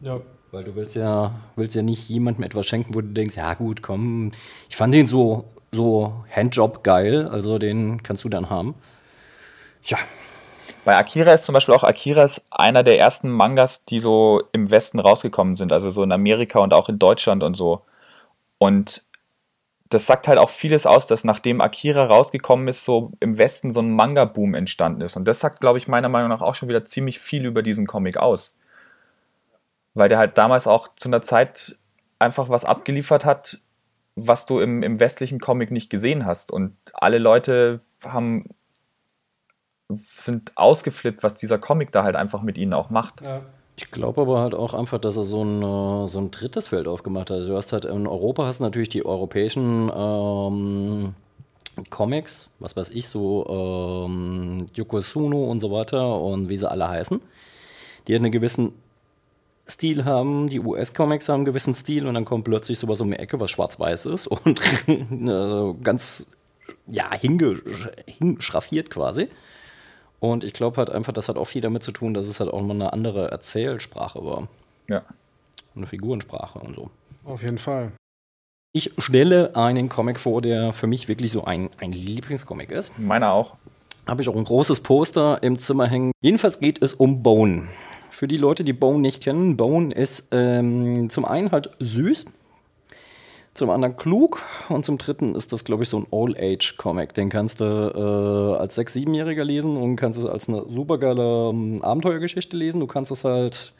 Ja. Weil du willst ja, willst ja nicht jemandem etwas schenken, wo du denkst, ja gut, komm, ich fand den so, so Handjob geil, also den kannst du dann haben. Ja. Bei Akira ist zum Beispiel auch Akira ist einer der ersten Mangas, die so im Westen rausgekommen sind, also so in Amerika und auch in Deutschland und so. Und das sagt halt auch vieles aus, dass nachdem Akira rausgekommen ist, so im Westen so ein Manga-Boom entstanden ist. Und das sagt, glaube ich, meiner Meinung nach auch schon wieder ziemlich viel über diesen Comic aus. Weil der halt damals auch zu einer Zeit einfach was abgeliefert hat, was du im, im westlichen Comic nicht gesehen hast. Und alle Leute haben sind ausgeflippt, was dieser Comic da halt einfach mit ihnen auch macht. Ja. Ich glaube aber halt auch einfach, dass er so ein, äh, so ein drittes Feld aufgemacht hat. Also du hast halt in Europa hast natürlich die europäischen ähm, Comics, was weiß ich, so ähm, Yokosuno und so weiter und wie sie alle heißen, die halt einen gewissen Stil haben, die US-Comics haben einen gewissen Stil und dann kommt plötzlich sowas um die Ecke, was schwarz-weiß ist und äh, ganz ja, hingeschraffiert quasi. Und ich glaube halt einfach, das hat auch viel damit zu tun, dass es halt auch mal eine andere Erzählsprache war. Ja. Eine Figurensprache und so. Auf jeden Fall. Ich stelle einen Comic vor, der für mich wirklich so ein, ein Lieblingscomic ist. Meiner auch. Habe ich auch ein großes Poster im Zimmer hängen. Jedenfalls geht es um Bone. Für die Leute, die Bone nicht kennen, Bone ist ähm, zum einen halt süß, zum anderen klug und zum dritten ist das, glaube ich, so ein Old-Age-Comic. Den kannst du äh, als 6-, 7-Jähriger lesen und kannst es als eine supergeile ähm, Abenteuergeschichte lesen. Du kannst es halt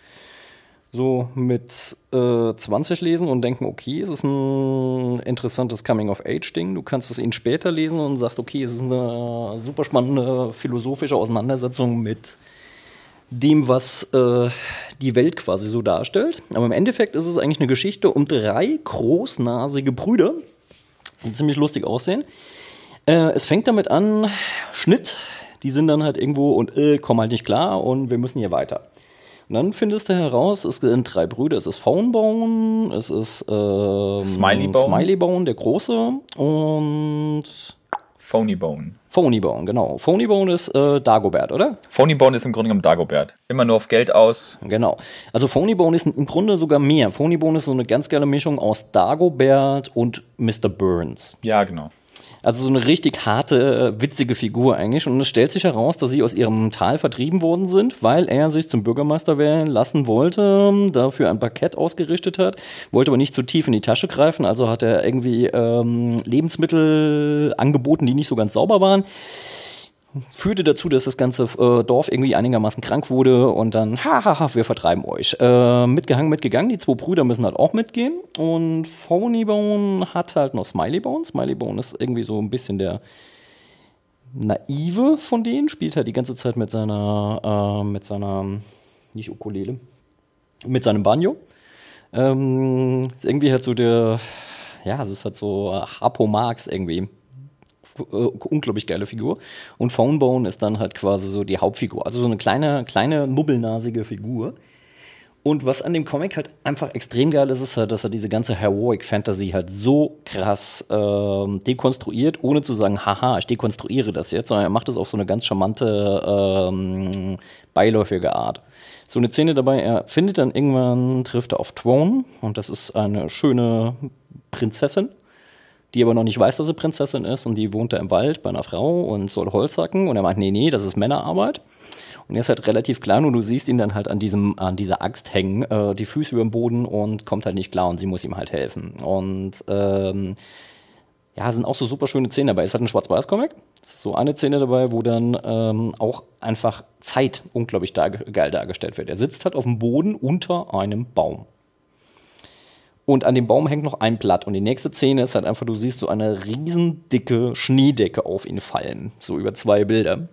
so mit äh, 20 lesen und denken, okay, es ist ein interessantes Coming-of-Age-Ding. Du kannst es ihn später lesen und sagst, okay, es ist eine super spannende philosophische Auseinandersetzung mit dem, was äh, die Welt quasi so darstellt. Aber im Endeffekt ist es eigentlich eine Geschichte um drei großnasige Brüder, die ziemlich lustig aussehen. Äh, es fängt damit an, Schnitt, die sind dann halt irgendwo und äh, kommen halt nicht klar und wir müssen hier weiter. Und dann findest du heraus, es sind drei Brüder. Es ist Phonebone, es ist ähm, Smiley Smiley der Große und Phonybone. Phonybone, genau. Phonybone ist äh, Dagobert, oder? Phonybone ist im Grunde genommen Dagobert. Immer nur auf Geld aus. Genau. Also Phonybone ist im Grunde sogar mehr. Phonybone ist so eine ganz geile Mischung aus Dagobert und Mr. Burns. Ja, genau. Also so eine richtig harte, witzige Figur eigentlich. Und es stellt sich heraus, dass sie aus ihrem Tal vertrieben worden sind, weil er sich zum Bürgermeister wählen lassen wollte, dafür ein Parkett ausgerichtet hat, wollte aber nicht zu tief in die Tasche greifen, also hat er irgendwie ähm, Lebensmittel angeboten, die nicht so ganz sauber waren führte dazu, dass das ganze äh, Dorf irgendwie einigermaßen krank wurde und dann, hahaha, wir vertreiben euch. Äh, mitgehangen, mitgegangen, die zwei Brüder müssen halt auch mitgehen. Und Phonybone hat halt noch Smiley Smiley ist irgendwie so ein bisschen der naive von denen, spielt halt die ganze Zeit mit seiner, äh, mit seiner, nicht Ukulele, mit seinem Banjo. Ähm, ist irgendwie halt so der, ja, es ist halt so Harpo Marx irgendwie äh, unglaublich geile Figur. Und Phonebone ist dann halt quasi so die Hauptfigur. Also so eine kleine, kleine, nubbelnasige Figur. Und was an dem Comic halt einfach extrem geil ist, ist halt, dass er diese ganze Heroic Fantasy halt so krass ähm, dekonstruiert, ohne zu sagen, haha, ich dekonstruiere das jetzt, sondern er macht es auf so eine ganz charmante, ähm, beiläufige Art. So eine Szene dabei, er findet dann irgendwann, trifft er auf Throne und das ist eine schöne Prinzessin die aber noch nicht weiß, dass sie Prinzessin ist und die wohnt da im Wald bei einer Frau und soll Holz hacken und er meint, nee, nee, das ist Männerarbeit. Und er ist halt relativ klein und du siehst ihn dann halt an diesem, an dieser Axt hängen, äh, die Füße über dem Boden und kommt halt nicht klar und sie muss ihm halt helfen. Und ähm, ja, sind auch so super schöne Szenen dabei. Es hat ein Schwarz-Weiß-Comic. So eine Szene dabei, wo dann ähm, auch einfach Zeit unglaublich dar geil dargestellt wird. Er sitzt halt auf dem Boden unter einem Baum. Und an dem Baum hängt noch ein Blatt. Und die nächste Szene ist halt einfach, du siehst so eine riesen dicke Schneedecke auf ihn fallen. So über zwei Bilder.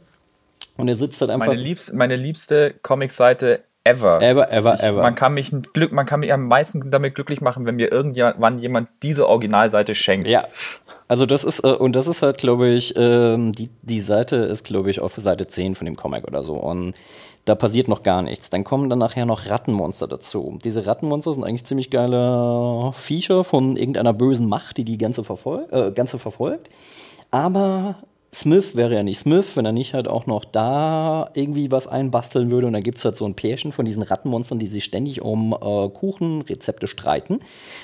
Und er sitzt halt einfach. Meine, liebst, meine liebste Comicseite ever. Ever, ever, ich, ever. Man kann mich Glück, man kann mich am meisten damit glücklich machen, wenn mir irgendwann jemand diese Originalseite schenkt. Ja. Also das ist, äh, und das ist halt, glaube ich, ähm, die, die Seite ist, glaube ich, auf Seite 10 von dem Comic oder so. Und da passiert noch gar nichts. Dann kommen dann nachher noch Rattenmonster dazu. Diese Rattenmonster sind eigentlich ziemlich geile Viecher von irgendeiner bösen Macht, die die ganze, verfol äh, ganze verfolgt. Aber Smith wäre ja nicht Smith, wenn er nicht halt auch noch da irgendwie was einbasteln würde. Und dann gibt es halt so ein Pärchen von diesen Rattenmonstern, die sich ständig um äh, Kuchenrezepte streiten.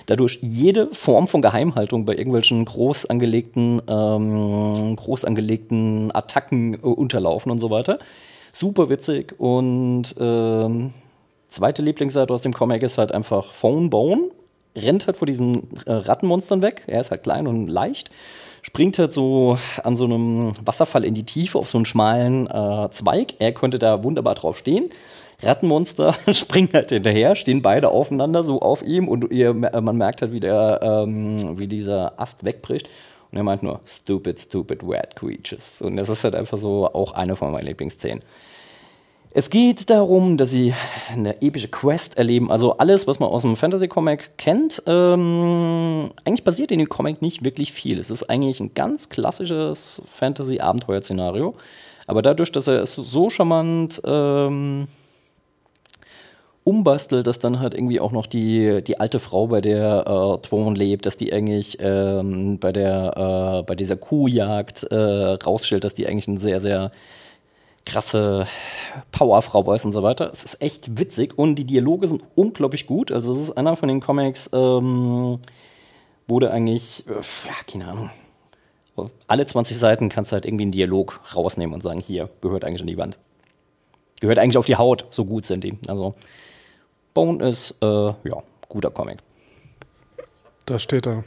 Dadurch jede Form von Geheimhaltung bei irgendwelchen groß angelegten, ähm, groß angelegten Attacken äh, unterlaufen und so weiter. Super witzig. Und ähm, zweite Lieblingsseite aus dem Comic ist halt einfach Phone Bone. Rennt halt vor diesen äh, Rattenmonstern weg. Er ist halt klein und leicht springt halt so an so einem Wasserfall in die Tiefe auf so einen schmalen äh, Zweig. Er könnte da wunderbar drauf stehen. Rattenmonster springen halt hinterher, stehen beide aufeinander so auf ihm und ihr, man merkt halt, wie, der, ähm, wie dieser Ast wegbricht. Und er meint nur, stupid, stupid, weird creatures. Und das ist halt einfach so auch eine von meinen Lieblingsszenen. Es geht darum, dass sie eine epische Quest erleben. Also alles, was man aus dem Fantasy-Comic kennt, ähm, eigentlich basiert in dem Comic nicht wirklich viel. Es ist eigentlich ein ganz klassisches Fantasy-Abenteuer-Szenario. Aber dadurch, dass er es so charmant ähm, umbastelt, dass dann halt irgendwie auch noch die, die alte Frau, bei der äh, Thrawn lebt, dass die eigentlich ähm, bei, der, äh, bei dieser Kuhjagd äh, rausstellt, dass die eigentlich ein sehr, sehr krasse Powerfrau ist und so weiter. Es ist echt witzig und die Dialoge sind unglaublich gut. Also es ist einer von den Comics, ähm, wurde eigentlich, äh, ja, keine Ahnung, alle 20 Seiten kannst du halt irgendwie einen Dialog rausnehmen und sagen, hier, gehört eigentlich an die Wand. Gehört eigentlich auf die Haut, so gut sind die. Also Bone ist, äh, ja, guter Comic. Da steht er.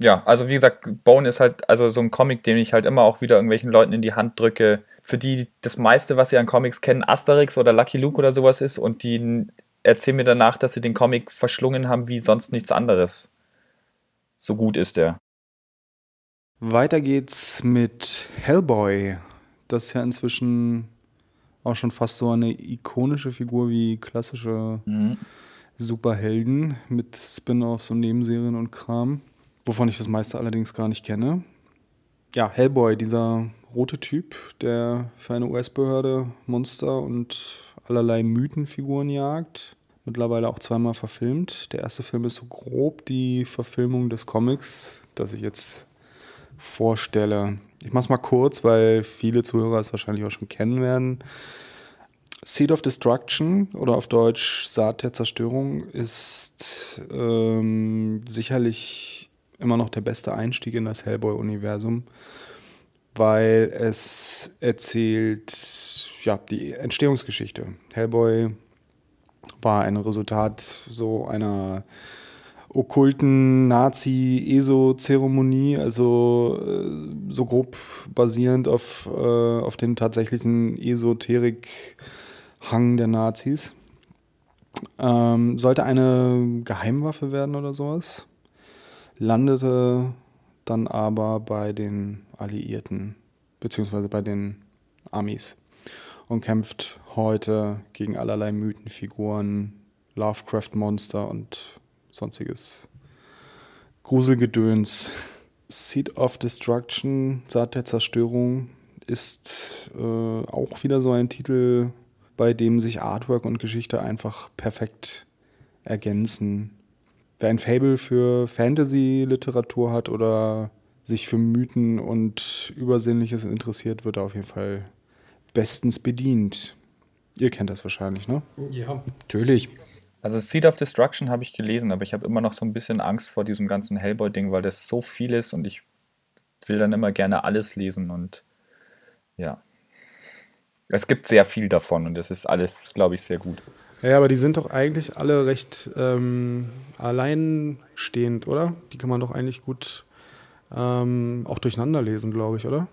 Ja, also wie gesagt, Bone ist halt also so ein Comic, den ich halt immer auch wieder irgendwelchen Leuten in die Hand drücke, für die das meiste, was sie an Comics kennen, Asterix oder Lucky Luke oder sowas ist und die erzählen mir danach, dass sie den Comic verschlungen haben wie sonst nichts anderes. So gut ist der. Weiter geht's mit Hellboy. Das ist ja inzwischen auch schon fast so eine ikonische Figur wie klassische mhm. Superhelden mit Spin-offs und Nebenserien und Kram, wovon ich das meiste allerdings gar nicht kenne. Ja, Hellboy, dieser rote Typ, der für eine US-Behörde Monster und allerlei Mythenfiguren jagt. Mittlerweile auch zweimal verfilmt. Der erste Film ist so grob die Verfilmung des Comics, das ich jetzt vorstelle. Ich mache es mal kurz, weil viele Zuhörer es wahrscheinlich auch schon kennen werden. Seed of Destruction oder auf Deutsch Saat der Zerstörung ist ähm, sicherlich immer noch der beste Einstieg in das Hellboy-Universum weil es erzählt ja, die Entstehungsgeschichte. Hellboy war ein Resultat so einer okkulten Nazi-ESO-Zeremonie, also äh, so grob basierend auf, äh, auf den tatsächlichen Esoterik-Hang der Nazis. Ähm, sollte eine Geheimwaffe werden oder sowas. Landete dann aber bei den Alliierten, beziehungsweise bei den Amis und kämpft heute gegen allerlei Mythenfiguren, Lovecraft-Monster und sonstiges Gruselgedöns. Seed of Destruction, Saat der Zerstörung, ist äh, auch wieder so ein Titel, bei dem sich Artwork und Geschichte einfach perfekt ergänzen wer ein Fable für Fantasy-Literatur hat oder sich für Mythen und Übersinnliches interessiert, wird er auf jeden Fall bestens bedient. Ihr kennt das wahrscheinlich, ne? Ja, natürlich. Also Seed of Destruction habe ich gelesen, aber ich habe immer noch so ein bisschen Angst vor diesem ganzen Hellboy-Ding, weil das so viel ist und ich will dann immer gerne alles lesen und ja. Es gibt sehr viel davon und das ist alles, glaube ich, sehr gut. Ja, aber die sind doch eigentlich alle recht ähm, alleinstehend, oder? Die kann man doch eigentlich gut ähm, auch durcheinander lesen, glaube ich, oder?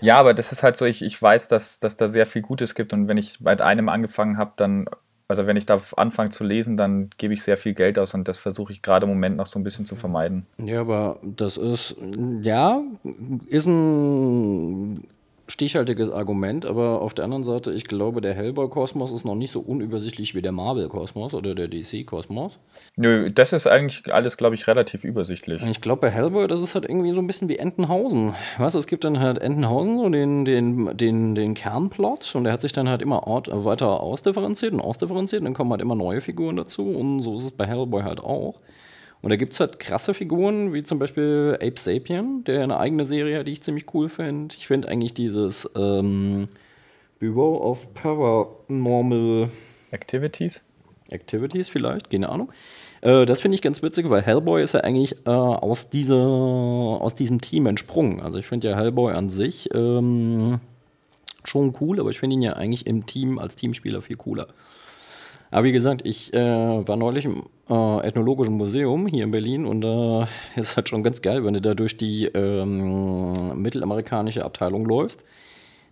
Ja, aber das ist halt so, ich, ich weiß, dass, dass da sehr viel Gutes gibt und wenn ich bei einem angefangen habe, dann also wenn ich da anfange zu lesen, dann gebe ich sehr viel Geld aus und das versuche ich gerade im Moment noch so ein bisschen zu vermeiden. Ja, aber das ist, ja, ist ein stichhaltiges Argument, aber auf der anderen Seite, ich glaube, der Hellboy-Kosmos ist noch nicht so unübersichtlich wie der Marvel-Kosmos oder der DC-Kosmos. Nö, das ist eigentlich alles, glaube ich, relativ übersichtlich. Ich glaube, bei Hellboy, das ist halt irgendwie so ein bisschen wie Entenhausen. Was? Es gibt dann halt Entenhausen und den, den, den, den Kernplot und der hat sich dann halt immer weiter ausdifferenziert und ausdifferenziert und dann kommen halt immer neue Figuren dazu und so ist es bei Hellboy halt auch. Und da gibt es halt krasse Figuren, wie zum Beispiel Ape Sapien, der eine eigene Serie hat, die ich ziemlich cool finde. Ich finde eigentlich dieses ähm, Bureau of Paranormal Activities. Activities vielleicht, keine Ahnung. Äh, das finde ich ganz witzig, weil Hellboy ist ja eigentlich äh, aus, dieser, aus diesem Team entsprungen. Also ich finde ja Hellboy an sich ähm, schon cool, aber ich finde ihn ja eigentlich im Team als Teamspieler viel cooler. Aber wie gesagt, ich äh, war neulich im äh, Ethnologischen Museum hier in Berlin und äh, ist halt schon ganz geil, wenn du da durch die ähm, mittelamerikanische Abteilung läufst.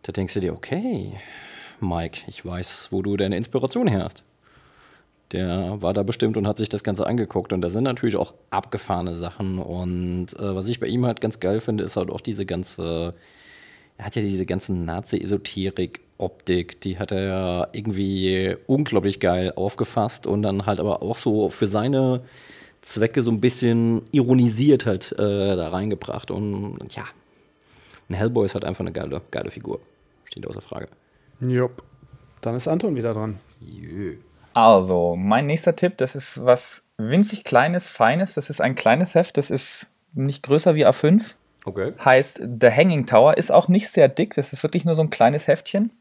Da denkst du dir, okay, Mike, ich weiß, wo du deine Inspiration her hast. Der war da bestimmt und hat sich das Ganze angeguckt. Und da sind natürlich auch abgefahrene Sachen. Und äh, was ich bei ihm halt ganz geil finde, ist halt auch diese ganze er hat ja diese ganze Nazi-Esoterik-Optik, die hat er ja irgendwie unglaublich geil aufgefasst und dann halt aber auch so für seine Zwecke so ein bisschen ironisiert halt äh, da reingebracht. Und, und ja, ein Hellboy ist halt einfach eine geile, geile Figur. Steht außer Frage. Jupp. Dann ist Anton wieder dran. Jö. Also, mein nächster Tipp, das ist was winzig kleines, feines. Das ist ein kleines Heft, das ist nicht größer wie A5. Okay. Heißt The Hanging Tower, ist auch nicht sehr dick, das ist wirklich nur so ein kleines Heftchen.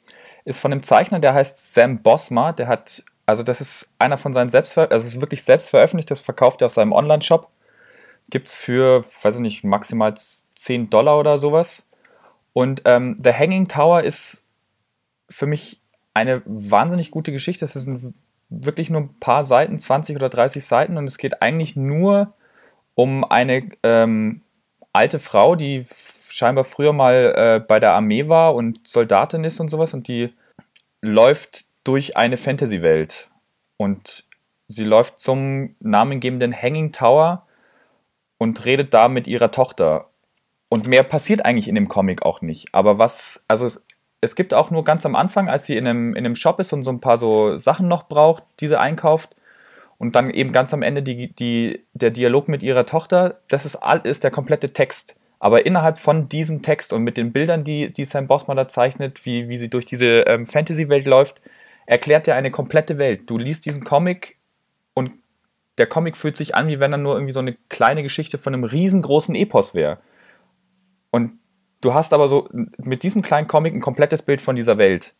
Ist von einem Zeichner, der heißt Sam Bosma, der hat, also das ist einer von seinen Selbstver also es ist wirklich selbst veröffentlicht, das verkauft er auf seinem Online-Shop. Gibt es für, weiß ich nicht, maximal 10 Dollar oder sowas. Und ähm, The Hanging Tower ist für mich eine wahnsinnig gute Geschichte. Es sind wirklich nur ein paar Seiten, 20 oder 30 Seiten, und es geht eigentlich nur um eine ähm, alte Frau, die scheinbar früher mal äh, bei der Armee war und Soldatin ist und sowas und die läuft durch eine Fantasy-Welt und sie läuft zum namengebenden Hanging Tower und redet da mit ihrer Tochter. Und mehr passiert eigentlich in dem Comic auch nicht. Aber was, also es, es gibt auch nur ganz am Anfang, als sie in einem, in einem Shop ist und so ein paar so Sachen noch braucht, die sie einkauft, und dann eben ganz am Ende die, die, der Dialog mit ihrer Tochter, das ist, ist der komplette Text. Aber innerhalb von diesem Text und mit den Bildern, die, die Sam Bossman da zeichnet, wie, wie sie durch diese ähm, Fantasy-Welt läuft, erklärt er eine komplette Welt. Du liest diesen Comic und der Comic fühlt sich an, wie wenn er nur irgendwie so eine kleine Geschichte von einem riesengroßen Epos wäre. Und du hast aber so mit diesem kleinen Comic ein komplettes Bild von dieser Welt.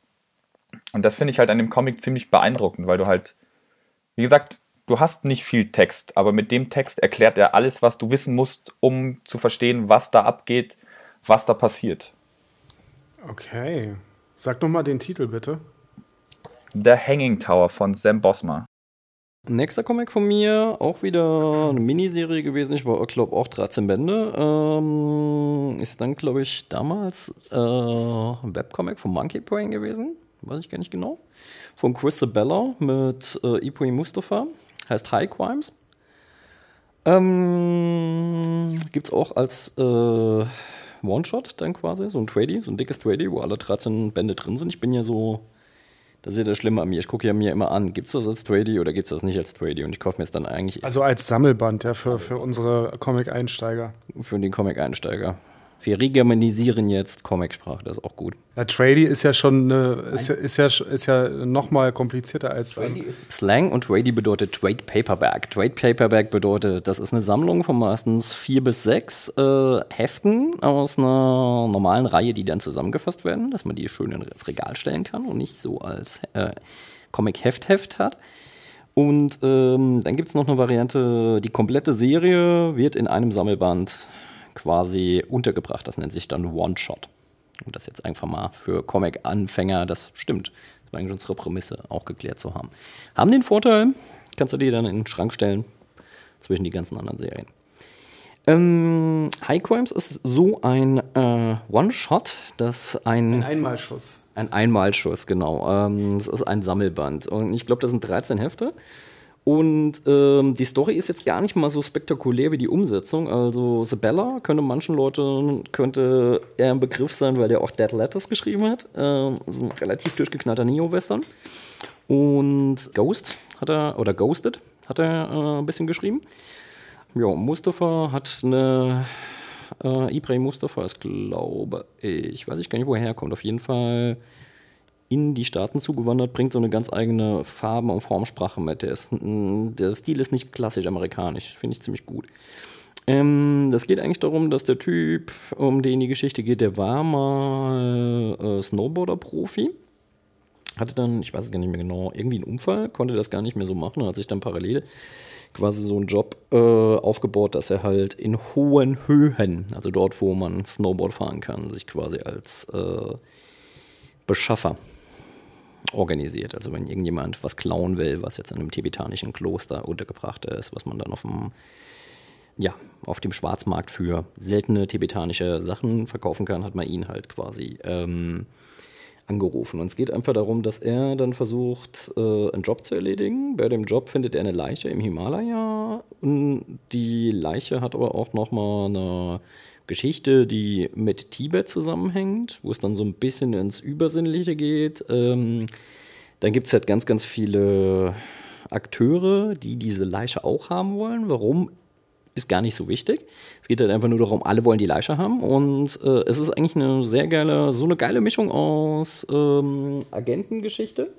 Und das finde ich halt an dem Comic ziemlich beeindruckend, weil du halt, wie gesagt, du hast nicht viel Text, aber mit dem Text erklärt er alles, was du wissen musst, um zu verstehen, was da abgeht, was da passiert. Okay. Sag nochmal den Titel bitte. The Hanging Tower von Sam Bosma. Nächster Comic von mir, auch wieder eine Miniserie gewesen. Ich war, glaube auch 13 Bände. Ähm, ist dann, glaube ich, damals äh, ein Webcomic von Monkey Brain gewesen. Weiß ich gar nicht genau. Von Chris Sabella mit äh, Ibrahim Mustafa heißt High Crimes. Ähm, Gibt es auch als äh, One-Shot dann quasi, so ein Tradie, so ein dickes Tradie, wo alle 13 Bände drin sind. Ich bin ja so, das ist ja das Schlimme an mir. Ich gucke ja mir immer an, gibt es das als Tradie oder gibt es das nicht als Tradie? Und ich kaufe mir es dann eigentlich. Also als Sammelband, ja, für, für unsere Comic-Einsteiger. Für den Comic-Einsteiger. Wir regermanisieren jetzt Comicsprache, das ist auch gut. Ja, Tradie ist ja schon äh, ist, ja, ist ja, ist ja noch mal komplizierter als Tradie ist Slang und Tradie bedeutet Trade Paperback. Trade Paperback bedeutet, das ist eine Sammlung von meistens vier bis sechs äh, Heften aus einer normalen Reihe, die dann zusammengefasst werden, dass man die schön ins Regal stellen kann und nicht so als äh, Comic-Heft-Heft hat. Und ähm, dann gibt es noch eine Variante, die komplette Serie wird in einem Sammelband quasi untergebracht. Das nennt sich dann One-Shot. Und das jetzt einfach mal für Comic-Anfänger, das stimmt. Das war eigentlich unsere Prämisse, auch geklärt zu haben. Haben den Vorteil, kannst du dir dann in den Schrank stellen zwischen die ganzen anderen Serien. Ähm, High Crimes ist so ein äh, One-Shot, dass ein. Ein Einmalschuss. Ein Einmalschuss, genau. Ähm, das ist ein Sammelband. Und ich glaube, das sind 13 Hefte. Und ähm, die Story ist jetzt gar nicht mal so spektakulär wie die Umsetzung. Also Sabella könnte manchen Leuten könnte eher ein Begriff sein, weil der auch Dead Letters geschrieben hat. Ähm, so ein relativ durchgeknallter Neo-Western. Und Ghost hat er, oder Ghosted hat er äh, ein bisschen geschrieben. Ja, Mustafa hat eine, äh, Ibrahim Mustafa ist, glaube ich, weiß ich gar nicht, woher er kommt. Auf jeden Fall in die Staaten zugewandert, bringt so eine ganz eigene Farben- und Formsprache mit. Der, ist, der Stil ist nicht klassisch amerikanisch, finde ich ziemlich gut. Ähm, das geht eigentlich darum, dass der Typ, um den die Geschichte geht, der war mal äh, Snowboarder-Profi. Hatte dann, ich weiß es gar nicht mehr genau, irgendwie einen Unfall, konnte das gar nicht mehr so machen, hat sich dann parallel quasi so einen Job äh, aufgebaut, dass er halt in hohen Höhen, also dort, wo man Snowboard fahren kann, sich quasi als äh, Beschaffer organisiert. Also wenn irgendjemand was klauen will, was jetzt in einem tibetanischen Kloster untergebracht ist, was man dann auf dem, ja, auf dem Schwarzmarkt für seltene tibetanische Sachen verkaufen kann, hat man ihn halt quasi ähm, angerufen. Und es geht einfach darum, dass er dann versucht, äh, einen Job zu erledigen. Bei dem Job findet er eine Leiche im Himalaya. Und die Leiche hat aber auch nochmal eine Geschichte, die mit Tibet zusammenhängt, wo es dann so ein bisschen ins Übersinnliche geht. Ähm, dann gibt es halt ganz, ganz viele Akteure, die diese Leiche auch haben wollen. Warum ist gar nicht so wichtig. Es geht halt einfach nur darum, alle wollen die Leiche haben. Und äh, es ist eigentlich eine sehr geile, so eine geile Mischung aus ähm, Agentengeschichte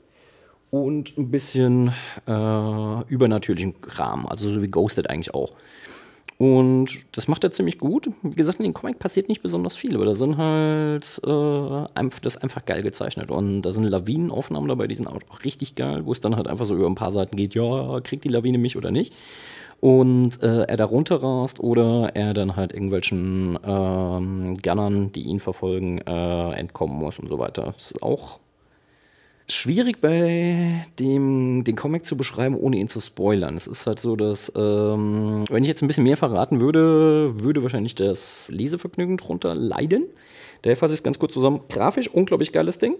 und ein bisschen äh, übernatürlichen Kram. Also so wie Ghosted eigentlich auch. Und das macht er ziemlich gut. Wie gesagt, in dem Comic passiert nicht besonders viel, aber da sind halt, äh, das ist einfach geil gezeichnet. Und da sind Lawinenaufnahmen dabei, die sind auch richtig geil, wo es dann halt einfach so über ein paar Seiten geht, ja, kriegt die Lawine mich oder nicht. Und äh, er da runterrast oder er dann halt irgendwelchen ähm, Gunnern, die ihn verfolgen, äh, entkommen muss und so weiter. Das ist auch schwierig bei dem den Comic zu beschreiben, ohne ihn zu spoilern. Es ist halt so, dass ähm, wenn ich jetzt ein bisschen mehr verraten würde, würde wahrscheinlich das Lesevergnügen drunter leiden. Daher fasse ich es ganz kurz zusammen. Grafisch unglaublich geiles Ding.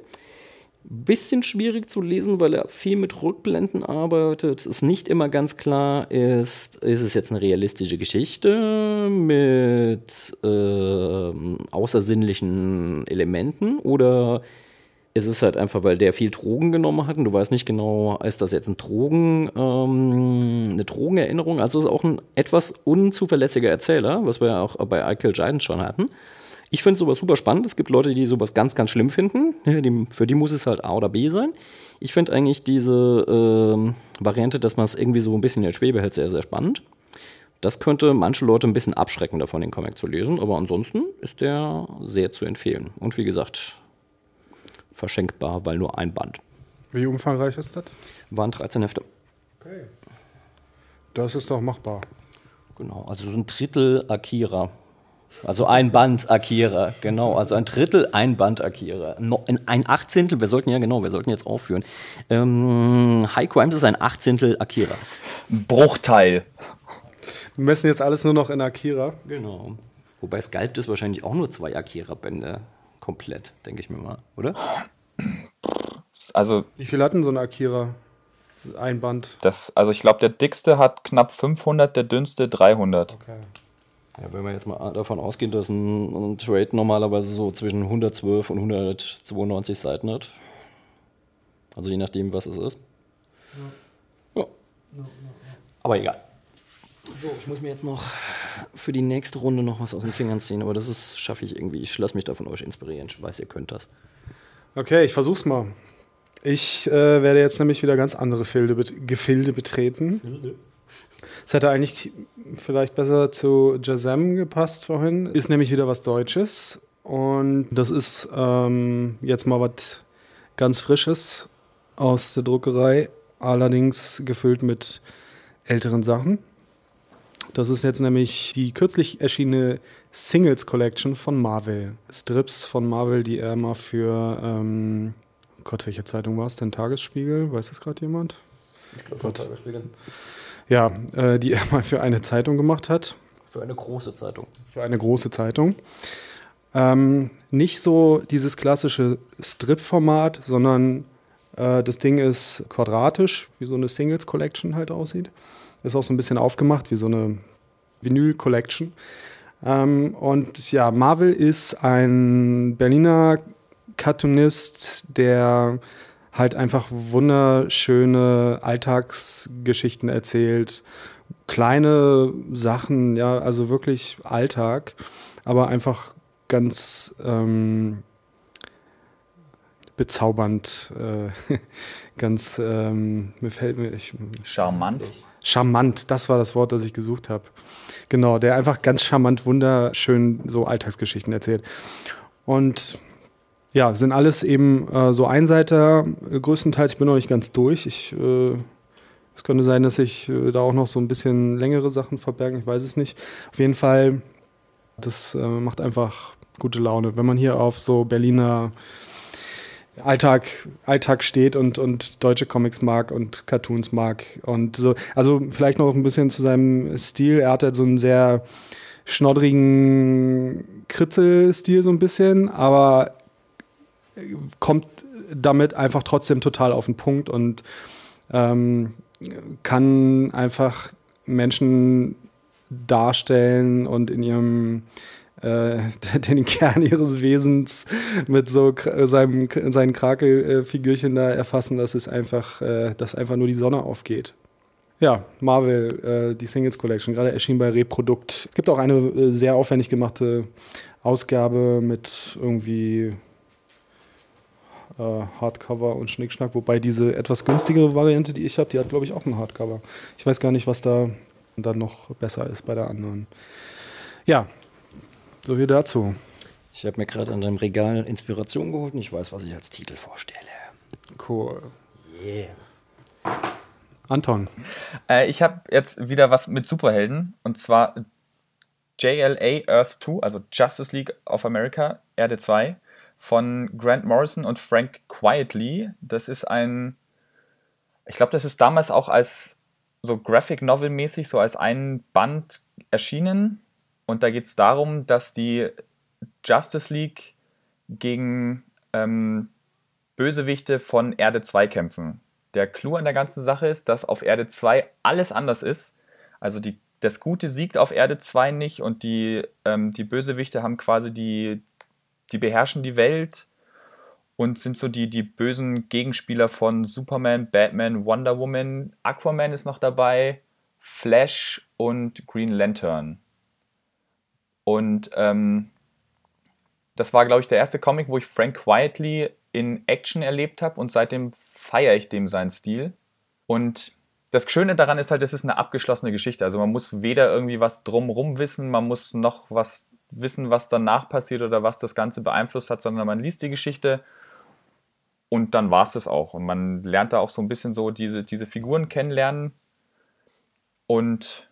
Bisschen schwierig zu lesen, weil er viel mit Rückblenden arbeitet. Es nicht immer ganz klar ist, ist es jetzt eine realistische Geschichte mit äh, außersinnlichen Elementen oder es ist halt einfach, weil der viel Drogen genommen hat und du weißt nicht genau, ist das jetzt ein Drogen, ähm, eine Drogenerinnerung? Also ist auch ein etwas unzuverlässiger Erzähler, was wir ja auch bei I Kill Giants schon hatten. Ich finde sowas super spannend. Es gibt Leute, die sowas ganz, ganz schlimm finden. für die muss es halt A oder B sein. Ich finde eigentlich diese ähm, Variante, dass man es irgendwie so ein bisschen in der Schwebe hält, sehr, sehr spannend. Das könnte manche Leute ein bisschen abschrecken davon, den Comic zu lesen, aber ansonsten ist der sehr zu empfehlen. Und wie gesagt, verschenkbar, weil nur ein Band. Wie umfangreich ist das? Waren 13 Hefte. Okay. Das ist doch machbar. Genau, also so ein Drittel Akira. Also ein Band Akira, genau. Also ein Drittel, ein Band Akira. Ein Achtzehntel, wir sollten ja, genau, wir sollten jetzt aufführen. Ähm, High Crimes ist ein Achtzehntel Akira. Bruchteil. Wir messen jetzt alles nur noch in Akira. Genau. Wobei Sculpt ist wahrscheinlich auch nur zwei Akira-Bände komplett, denke ich mir mal, oder? Also. Wie viel hatten so ein Akira? Ein Band. Das, also ich glaube, der dickste hat knapp 500, der dünnste 300. Okay. Ja, wenn wir jetzt mal davon ausgehen, dass ein, ein, Trade normalerweise so zwischen 112 und 192 Seiten hat. Also je nachdem, was es ist. Ja. ja. Aber egal. So, ich muss mir jetzt noch für die nächste Runde noch was aus den Fingern ziehen, aber das schaffe ich irgendwie. Ich lasse mich da von euch inspirieren. Ich weiß, ihr könnt das. Okay, ich versuch's mal. Ich äh, werde jetzt nämlich wieder ganz andere Filde, Gefilde betreten. Es hätte eigentlich vielleicht besser zu Jazam gepasst vorhin. Ist nämlich wieder was Deutsches. Und das ist ähm, jetzt mal was ganz Frisches aus der Druckerei. Allerdings gefüllt mit älteren Sachen. Das ist jetzt nämlich die kürzlich erschienene Singles Collection von Marvel. Strips von Marvel, die er mal für, ähm, Gott, welche Zeitung war es denn? Tagesspiegel? Weiß das gerade jemand? Ich glaube schon Tagesspiegel. Ja, äh, die er mal für eine Zeitung gemacht hat. Für eine große Zeitung. Für eine große Zeitung. Ähm, nicht so dieses klassische Strip-Format, sondern äh, das Ding ist quadratisch, wie so eine Singles Collection halt aussieht. Ist auch so ein bisschen aufgemacht, wie so eine Vinyl Collection. Ähm, und ja, Marvel ist ein Berliner Cartoonist, der halt einfach wunderschöne Alltagsgeschichten erzählt. Kleine Sachen, ja, also wirklich Alltag, aber einfach ganz ähm, bezaubernd, äh, ganz, ähm, mir fällt mir, ich, Charmant. Charmant, das war das Wort, das ich gesucht habe. Genau, der einfach ganz charmant, wunderschön so Alltagsgeschichten erzählt. Und ja, sind alles eben äh, so Einseiter, äh, größtenteils. Ich bin noch nicht ganz durch. Ich, äh, es könnte sein, dass sich äh, da auch noch so ein bisschen längere Sachen verbergen. Ich weiß es nicht. Auf jeden Fall, das äh, macht einfach gute Laune. Wenn man hier auf so Berliner Alltag, Alltag steht und, und deutsche Comics mag und Cartoons mag. Und so, also vielleicht noch ein bisschen zu seinem Stil. Er hat halt so einen sehr schnoddrigen Kritzel-Stil so ein bisschen, aber kommt damit einfach trotzdem total auf den Punkt und ähm, kann einfach Menschen darstellen und in ihrem äh, den Kern ihres Wesens mit so seinem, seinen Krakelfigürchen da erfassen, dass es einfach, äh, dass einfach nur die Sonne aufgeht. Ja, Marvel, äh, die Singles Collection, gerade erschien bei Reprodukt. Es gibt auch eine äh, sehr aufwendig gemachte Ausgabe mit irgendwie äh, Hardcover und Schnickschnack, wobei diese etwas günstigere Variante, die ich habe, die hat, glaube ich, auch ein Hardcover. Ich weiß gar nicht, was da dann noch besser ist bei der anderen. Ja, so wie dazu. Ich habe mir gerade an deinem Regal Inspiration geholt und ich weiß, was ich als Titel vorstelle. Cool. Yeah. Anton. Äh, ich habe jetzt wieder was mit Superhelden und zwar JLA Earth 2, also Justice League of America, Erde 2 von Grant Morrison und Frank Quietly. Das ist ein, ich glaube, das ist damals auch als so Graphic Novel mäßig, so als ein Band erschienen und da geht es darum, dass die Justice League gegen ähm, Bösewichte von Erde 2 kämpfen. Der Clou an der ganzen Sache ist, dass auf Erde 2 alles anders ist. Also die, das Gute siegt auf Erde 2 nicht und die, ähm, die Bösewichte haben quasi die, die beherrschen die Welt und sind so die, die bösen Gegenspieler von Superman, Batman, Wonder Woman. Aquaman ist noch dabei, Flash und Green Lantern. Und ähm, das war, glaube ich, der erste Comic, wo ich Frank Quietly in Action erlebt habe und seitdem feiere ich dem seinen Stil. Und das Schöne daran ist halt, es ist eine abgeschlossene Geschichte. Also man muss weder irgendwie was drumrum wissen, man muss noch was wissen, was danach passiert oder was das Ganze beeinflusst hat, sondern man liest die Geschichte und dann war es das auch. Und man lernt da auch so ein bisschen so diese, diese Figuren kennenlernen. Und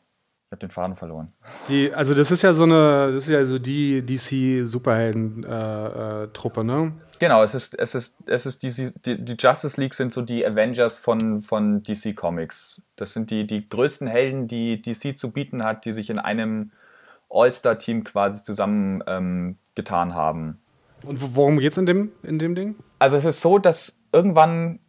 ich habe den Faden verloren. Die, also das ist ja so eine, das ist ja so die DC-Superhelden-Truppe, äh, äh, ne? Genau, es ist, es ist, es ist DC, die, die Justice League sind so die Avengers von, von DC Comics. Das sind die, die größten Helden, die DC zu bieten hat, die sich in einem All-Star-Team quasi zusammen ähm, getan haben. Und worum geht's in dem, in dem Ding? Also es ist so, dass irgendwann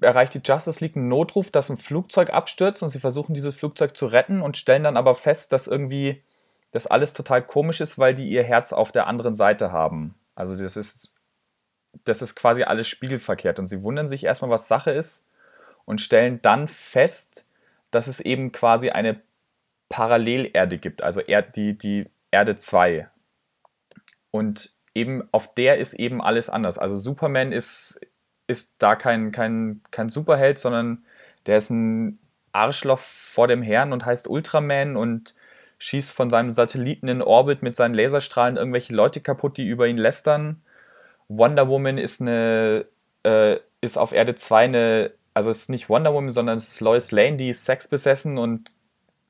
erreicht die Justice League einen Notruf, dass ein Flugzeug abstürzt und sie versuchen dieses Flugzeug zu retten und stellen dann aber fest, dass irgendwie das alles total komisch ist, weil die ihr Herz auf der anderen Seite haben. Also das ist, das ist quasi alles spiegelverkehrt und sie wundern sich erstmal, was Sache ist und stellen dann fest, dass es eben quasi eine Parallelerde gibt, also die, die Erde 2. Und eben auf der ist eben alles anders. Also Superman ist ist da kein, kein, kein Superheld, sondern der ist ein Arschloch vor dem Herrn und heißt Ultraman und schießt von seinem Satelliten in Orbit mit seinen Laserstrahlen irgendwelche Leute kaputt, die über ihn lästern. Wonder Woman ist eine, äh, ist auf Erde 2 eine, also es ist nicht Wonder Woman, sondern es ist Lois Lane, die ist sexbesessen und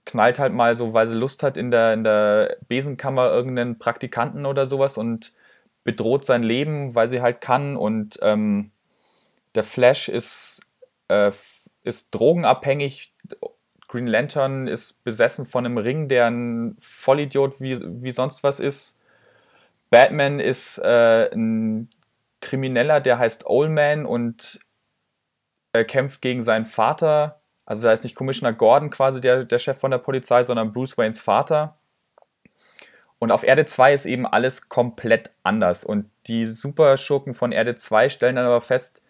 knallt halt mal so, weil sie Lust hat, in der, in der Besenkammer irgendeinen Praktikanten oder sowas und bedroht sein Leben, weil sie halt kann und ähm, der Flash ist, äh, ist drogenabhängig. Green Lantern ist besessen von einem Ring, der ein Vollidiot wie, wie sonst was ist. Batman ist äh, ein Krimineller, der heißt Old Man und äh, kämpft gegen seinen Vater. Also da ist nicht Commissioner Gordon quasi der, der Chef von der Polizei, sondern Bruce Waynes Vater. Und auf Erde 2 ist eben alles komplett anders. Und die Superschurken von Erde 2 stellen dann aber fest,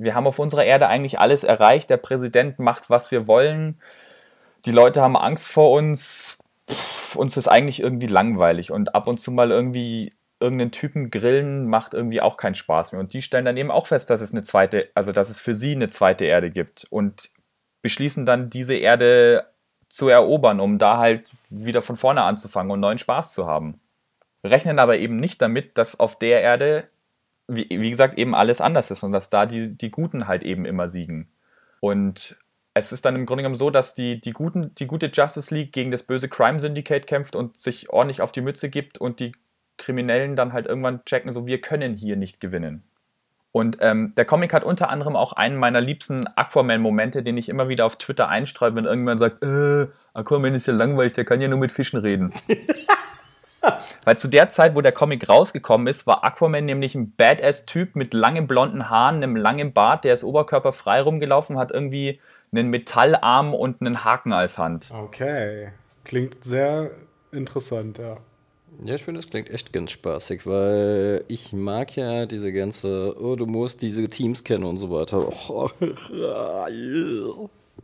wir haben auf unserer Erde eigentlich alles erreicht. Der Präsident macht, was wir wollen. Die Leute haben Angst vor uns. Pff, uns ist eigentlich irgendwie langweilig. Und ab und zu mal irgendwie irgendeinen Typen grillen macht irgendwie auch keinen Spaß mehr. Und die stellen dann eben auch fest, dass es eine zweite, also dass es für sie eine zweite Erde gibt. Und beschließen dann, diese Erde zu erobern, um da halt wieder von vorne anzufangen und neuen Spaß zu haben. Rechnen aber eben nicht damit, dass auf der Erde wie, wie gesagt, eben alles anders ist und dass da die, die Guten halt eben immer siegen. Und es ist dann im Grunde genommen so, dass die, die, guten, die gute Justice League gegen das böse Crime Syndicate kämpft und sich ordentlich auf die Mütze gibt und die Kriminellen dann halt irgendwann checken, so wir können hier nicht gewinnen. Und ähm, der Comic hat unter anderem auch einen meiner liebsten Aquaman-Momente, den ich immer wieder auf Twitter einstreue, wenn irgendjemand sagt, äh, Aquaman ist ja langweilig, der kann ja nur mit Fischen reden. Weil zu der Zeit, wo der Comic rausgekommen ist, war Aquaman nämlich ein Badass-Typ mit langen blonden Haaren, einem langen Bart, der ist oberkörperfrei rumgelaufen, hat irgendwie einen Metallarm und einen Haken als Hand. Okay. Klingt sehr interessant, ja. Ja, ich finde, das klingt echt ganz spaßig, weil ich mag ja diese ganze, oh, du musst diese Teams kennen und so weiter. Oh,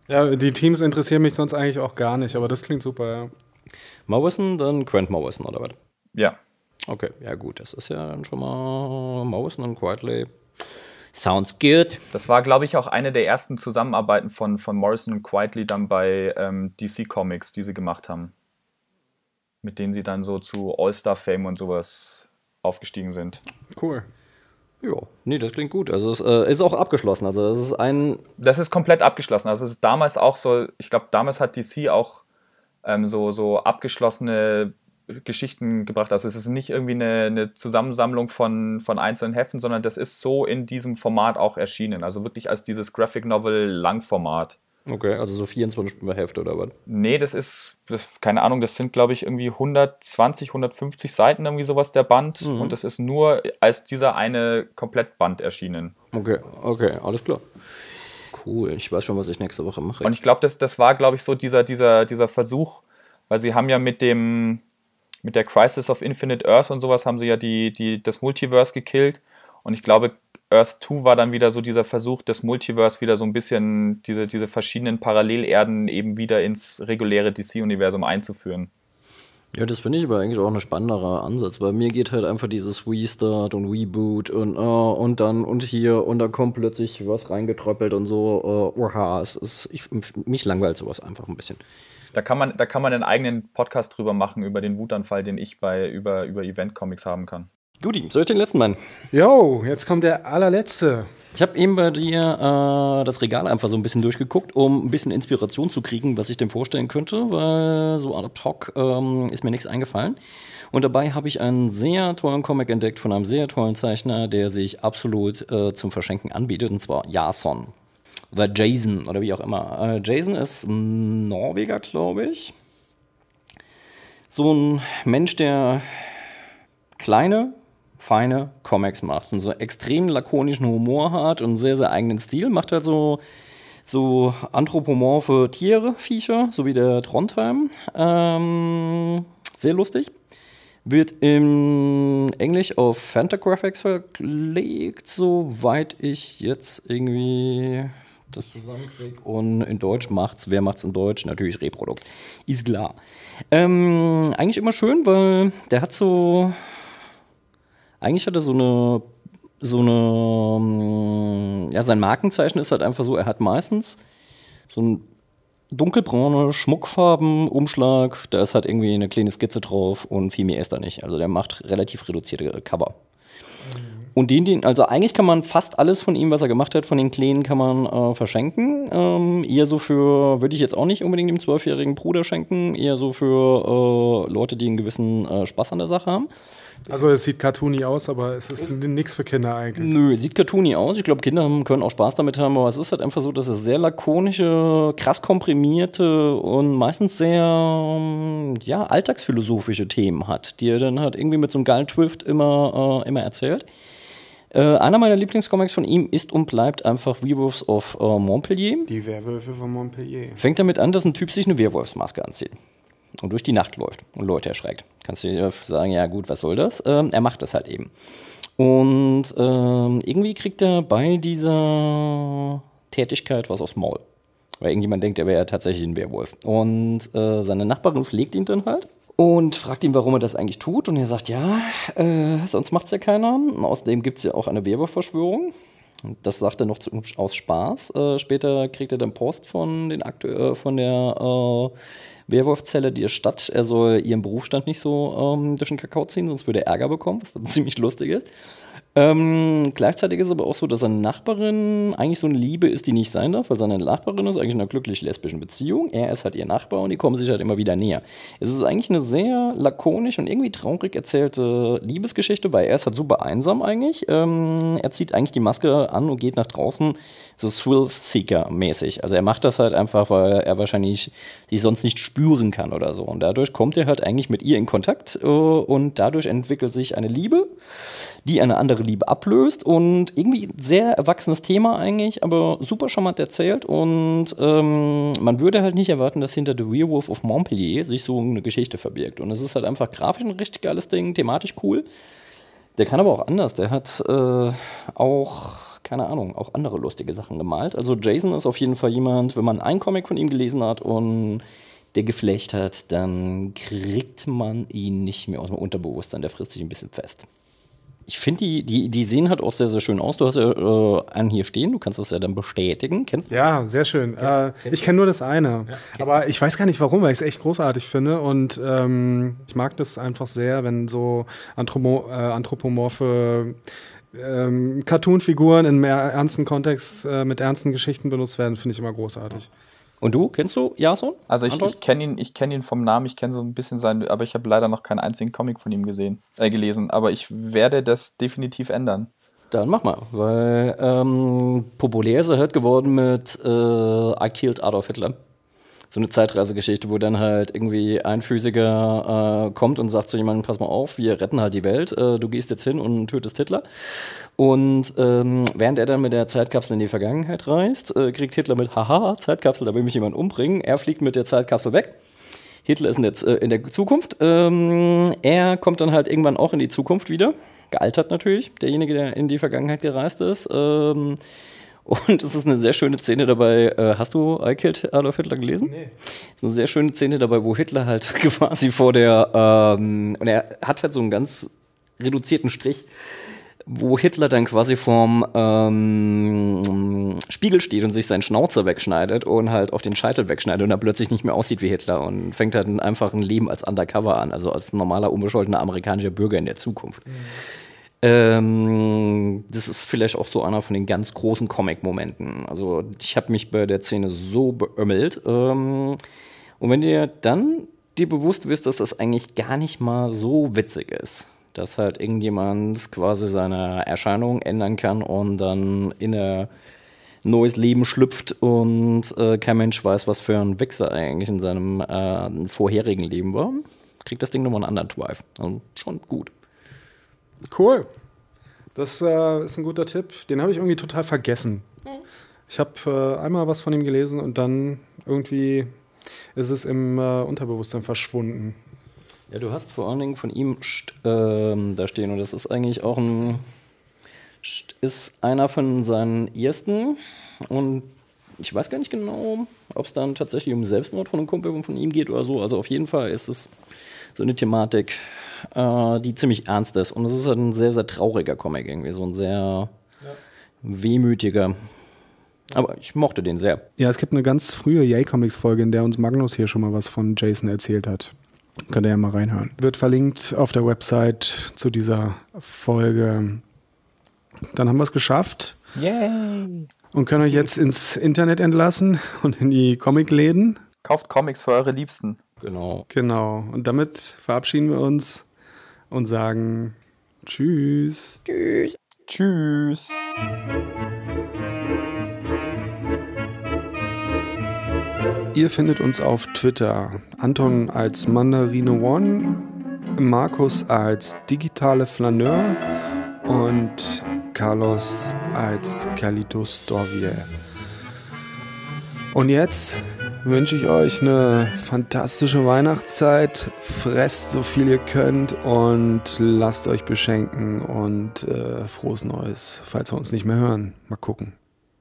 ja, die Teams interessieren mich sonst eigentlich auch gar nicht, aber das klingt super, ja. Morrison, dann Grant Morrison, oder was? Ja. Okay, ja gut, das ist ja dann schon mal Morrison und Quietly. Sounds good. Das war, glaube ich, auch eine der ersten Zusammenarbeiten von, von Morrison und Quietly dann bei ähm, DC Comics, die sie gemacht haben. Mit denen sie dann so zu All-Star-Fame und sowas aufgestiegen sind. Cool. Ja, nee, das klingt gut. Also es äh, ist auch abgeschlossen. Also es ist ein. Das ist komplett abgeschlossen. Also es ist damals auch so, ich glaube, damals hat DC auch ähm, so, so abgeschlossene Geschichten gebracht. Also es ist nicht irgendwie eine, eine, Zusammensammlung von, von einzelnen Heften, sondern das ist so in diesem Format auch erschienen. Also wirklich als dieses Graphic Novel Langformat. Okay, also so 24 Hefte oder was? Nee, das ist, das, keine Ahnung, das sind glaube ich irgendwie 120, 150 Seiten irgendwie sowas der Band mhm. und das ist nur als dieser eine Komplettband erschienen. Okay, okay, alles klar. Cool, ich weiß schon, was ich nächste Woche mache. Und ich glaube, das, das war, glaube ich, so dieser, dieser, dieser Versuch, weil sie haben ja mit dem, mit der Crisis of Infinite Earth und sowas haben sie ja die, die, das Multiverse gekillt. Und ich glaube, Earth 2 war dann wieder so dieser Versuch, das Multiverse wieder so ein bisschen, diese, diese verschiedenen Parallelerden eben wieder ins reguläre DC-Universum einzuführen. Ja, das finde ich aber eigentlich auch ein spannenderer Ansatz, weil mir geht halt einfach dieses Restart und Reboot und, uh, und dann und hier und da kommt plötzlich was reingetröppelt und so. Uh, oha, es ist, ich, mich langweilt sowas einfach ein bisschen. Da kann man, da kann man einen eigenen Podcast drüber machen, über den Wutanfall, den ich bei, über, über Event-Comics haben kann. Guti, soll ich den letzten meinen? Jo, jetzt kommt der allerletzte. Ich habe eben bei dir äh, das Regal einfach so ein bisschen durchgeguckt, um ein bisschen Inspiration zu kriegen, was ich denn vorstellen könnte, weil so ad hoc ähm, ist mir nichts eingefallen. Und dabei habe ich einen sehr tollen Comic entdeckt von einem sehr tollen Zeichner, der sich absolut äh, zum Verschenken anbietet, und zwar Jason. Oder Jason oder wie auch immer. Äh, Jason ist Norweger, glaube ich. So ein Mensch, der kleine, feine Comics macht und so extrem lakonischen Humor hat und sehr, sehr eigenen Stil. Macht halt so, so anthropomorphe Tiere, Viecher, so wie der Trondheim. Ähm, sehr lustig. Wird in Englisch auf Fantagraphics verlegt, soweit ich jetzt irgendwie das zusammenkriege. Und in Deutsch macht's, wer macht's in Deutsch? Natürlich Reprodukt. Ist klar. Ähm, eigentlich immer schön, weil der hat so eigentlich hat er so eine, so eine, mm, ja, sein Markenzeichen ist halt einfach so, er hat meistens so ein dunkelbraune Schmuckfarben, Umschlag, da ist halt irgendwie eine kleine Skizze drauf und viel mehr ist da nicht. Also der macht relativ reduzierte Cover. Und den, den, also eigentlich kann man fast alles von ihm, was er gemacht hat, von den Kleinen kann man äh, verschenken. Ähm, eher so für, würde ich jetzt auch nicht unbedingt dem zwölfjährigen Bruder schenken, eher so für äh, Leute, die einen gewissen äh, Spaß an der Sache haben. Also es sieht cartoony aus, aber es ist nichts für Kinder eigentlich. Nö, sieht cartoony aus. Ich glaube, Kinder können auch Spaß damit haben, aber es ist halt einfach so, dass es sehr lakonische, krass komprimierte und meistens sehr, ja, alltagsphilosophische Themen hat, die er dann halt irgendwie mit so einem geilen Twift immer, äh, immer erzählt. Äh, einer meiner Lieblingscomics von ihm ist und bleibt einfach Werewolves of äh, Montpellier. Die Werwölfe von Montpellier. Fängt damit an, dass ein Typ sich eine Werwolfsmaske anzieht und durch die Nacht läuft und Leute erschreckt. Kannst du dir sagen, ja gut, was soll das? Ähm, er macht das halt eben. Und ähm, irgendwie kriegt er bei dieser Tätigkeit was aufs Maul. Weil irgendjemand denkt, er wäre tatsächlich ein Werwolf. Und äh, seine Nachbarin pflegt ihn dann halt und fragt ihn, warum er das eigentlich tut. Und er sagt, ja, äh, sonst macht's ja keiner. Und außerdem gibt's ja auch eine Werwolf-Verschwörung. Das sagt er noch zu, aus Spaß. Äh, später kriegt er dann Post von, den Aktu äh, von der äh, Werwolfzelle der Stadt. Er soll ihren Berufsstand nicht so ähm, durch den Kakao ziehen, sonst würde er Ärger bekommen, was dann ziemlich lustig ist. Ähm, gleichzeitig ist es aber auch so, dass seine Nachbarin eigentlich so eine Liebe ist, die nicht sein darf, weil seine Nachbarin ist eigentlich in einer glücklich-lesbischen Beziehung. Er ist halt ihr Nachbar und die kommen sich halt immer wieder näher. Es ist eigentlich eine sehr lakonisch und irgendwie traurig erzählte Liebesgeschichte, weil er ist halt super einsam eigentlich. Ähm, er zieht eigentlich die Maske an und geht nach draußen, so Thrill-Seeker-mäßig. Also er macht das halt einfach, weil er wahrscheinlich sich sonst nicht spüren kann oder so. Und dadurch kommt er halt eigentlich mit ihr in Kontakt äh, und dadurch entwickelt sich eine Liebe die eine andere Liebe ablöst und irgendwie sehr erwachsenes Thema eigentlich, aber super charmant erzählt und ähm, man würde halt nicht erwarten, dass hinter The Werewolf of Montpellier sich so eine Geschichte verbirgt und es ist halt einfach grafisch ein richtig geiles Ding, thematisch cool. Der kann aber auch anders, der hat äh, auch keine Ahnung, auch andere lustige Sachen gemalt. Also Jason ist auf jeden Fall jemand, wenn man einen Comic von ihm gelesen hat und der Geflecht hat, dann kriegt man ihn nicht mehr aus dem Unterbewusstsein, der frisst sich ein bisschen fest. Ich finde, die, die, die sehen halt auch sehr, sehr schön aus. Du hast ja äh, einen hier stehen, du kannst das ja dann bestätigen. Kennst du? Ja, sehr schön. Äh, ich kenne nur das eine. Ja. Aber ich weiß gar nicht warum, weil ich es echt großartig finde. Und ähm, ich mag das einfach sehr, wenn so Anthropo äh, anthropomorphe ähm, Cartoon-Figuren in mehr ernsten Kontext äh, mit ernsten Geschichten benutzt werden, finde ich immer großartig. Und du, kennst du Jason? Also ich, ich kenne ihn, kenn ihn vom Namen, ich kenne so ein bisschen sein, aber ich habe leider noch keinen einzigen Comic von ihm gesehen, äh, gelesen. Aber ich werde das definitiv ändern. Dann mach mal, weil ähm, populär ist er halt geworden mit äh, I Killed Adolf Hitler so eine Zeitreisegeschichte, wo dann halt irgendwie ein Physiker äh, kommt und sagt zu jemandem, pass mal auf, wir retten halt die Welt, äh, du gehst jetzt hin und tötest Hitler. Und ähm, während er dann mit der Zeitkapsel in die Vergangenheit reist, äh, kriegt Hitler mit, haha, Zeitkapsel, da will mich jemand umbringen. Er fliegt mit der Zeitkapsel weg. Hitler ist der, äh, in der Zukunft. Ähm, er kommt dann halt irgendwann auch in die Zukunft wieder. Gealtert natürlich, derjenige, der in die Vergangenheit gereist ist. Ähm, und es ist eine sehr schöne Szene dabei. Äh, hast du I Killed Adolf Hitler gelesen? Nee. Es ist eine sehr schöne Szene dabei, wo Hitler halt quasi vor der, ähm, und er hat halt so einen ganz reduzierten Strich, wo Hitler dann quasi vorm ähm, Spiegel steht und sich seinen Schnauzer wegschneidet und halt auf den Scheitel wegschneidet und dann plötzlich nicht mehr aussieht wie Hitler und fängt halt einfach ein Leben als Undercover an, also als normaler, unbescholtener amerikanischer Bürger in der Zukunft. Mhm. Ähm, das ist vielleicht auch so einer von den ganz großen Comic-Momenten. Also ich habe mich bei der Szene so beömmelt. Ähm, und wenn dir dann dir bewusst wirst, dass das eigentlich gar nicht mal so witzig ist, dass halt irgendjemand quasi seine Erscheinung ändern kann und dann in ein neues Leben schlüpft und äh, kein Mensch weiß, was für ein Wichser eigentlich in seinem äh, vorherigen Leben war, kriegt das Ding nochmal einen anderen Drive. Also schon gut. Cool. Das äh, ist ein guter Tipp. Den habe ich irgendwie total vergessen. Ich habe äh, einmal was von ihm gelesen und dann irgendwie ist es im äh, Unterbewusstsein verschwunden. Ja, du hast vor allen Dingen von ihm ähm, da stehen und das ist eigentlich auch ein ist einer von seinen ersten und ich weiß gar nicht genau, ob es dann tatsächlich um Selbstmord von einem Kumpel von ihm geht oder so. Also auf jeden Fall ist es so eine Thematik, äh, die ziemlich ernst ist. Und es ist halt ein sehr, sehr trauriger Comic irgendwie, so ein sehr ja. wehmütiger. Aber ich mochte den sehr. Ja, es gibt eine ganz frühe Yay-Comics-Folge, in der uns Magnus hier schon mal was von Jason erzählt hat. Könnt ihr ja mal reinhören. Wird verlinkt auf der Website zu dieser Folge. Dann haben wir es geschafft. Yay! Und können euch jetzt ins Internet entlassen und in die Comicläden. Kauft Comics für eure Liebsten. Genau. Genau. Und damit verabschieden wir uns und sagen Tschüss. Tschüss. Tschüss. Ihr findet uns auf Twitter. Anton als Mandarine One, Markus als digitale Flaneur und Carlos als Kalitos Dorvier. Und jetzt wünsche ich euch eine fantastische Weihnachtszeit. Fresst so viel ihr könnt und lasst euch beschenken und äh, frohes Neues, falls wir uns nicht mehr hören. Mal gucken.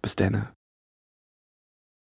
Bis dann.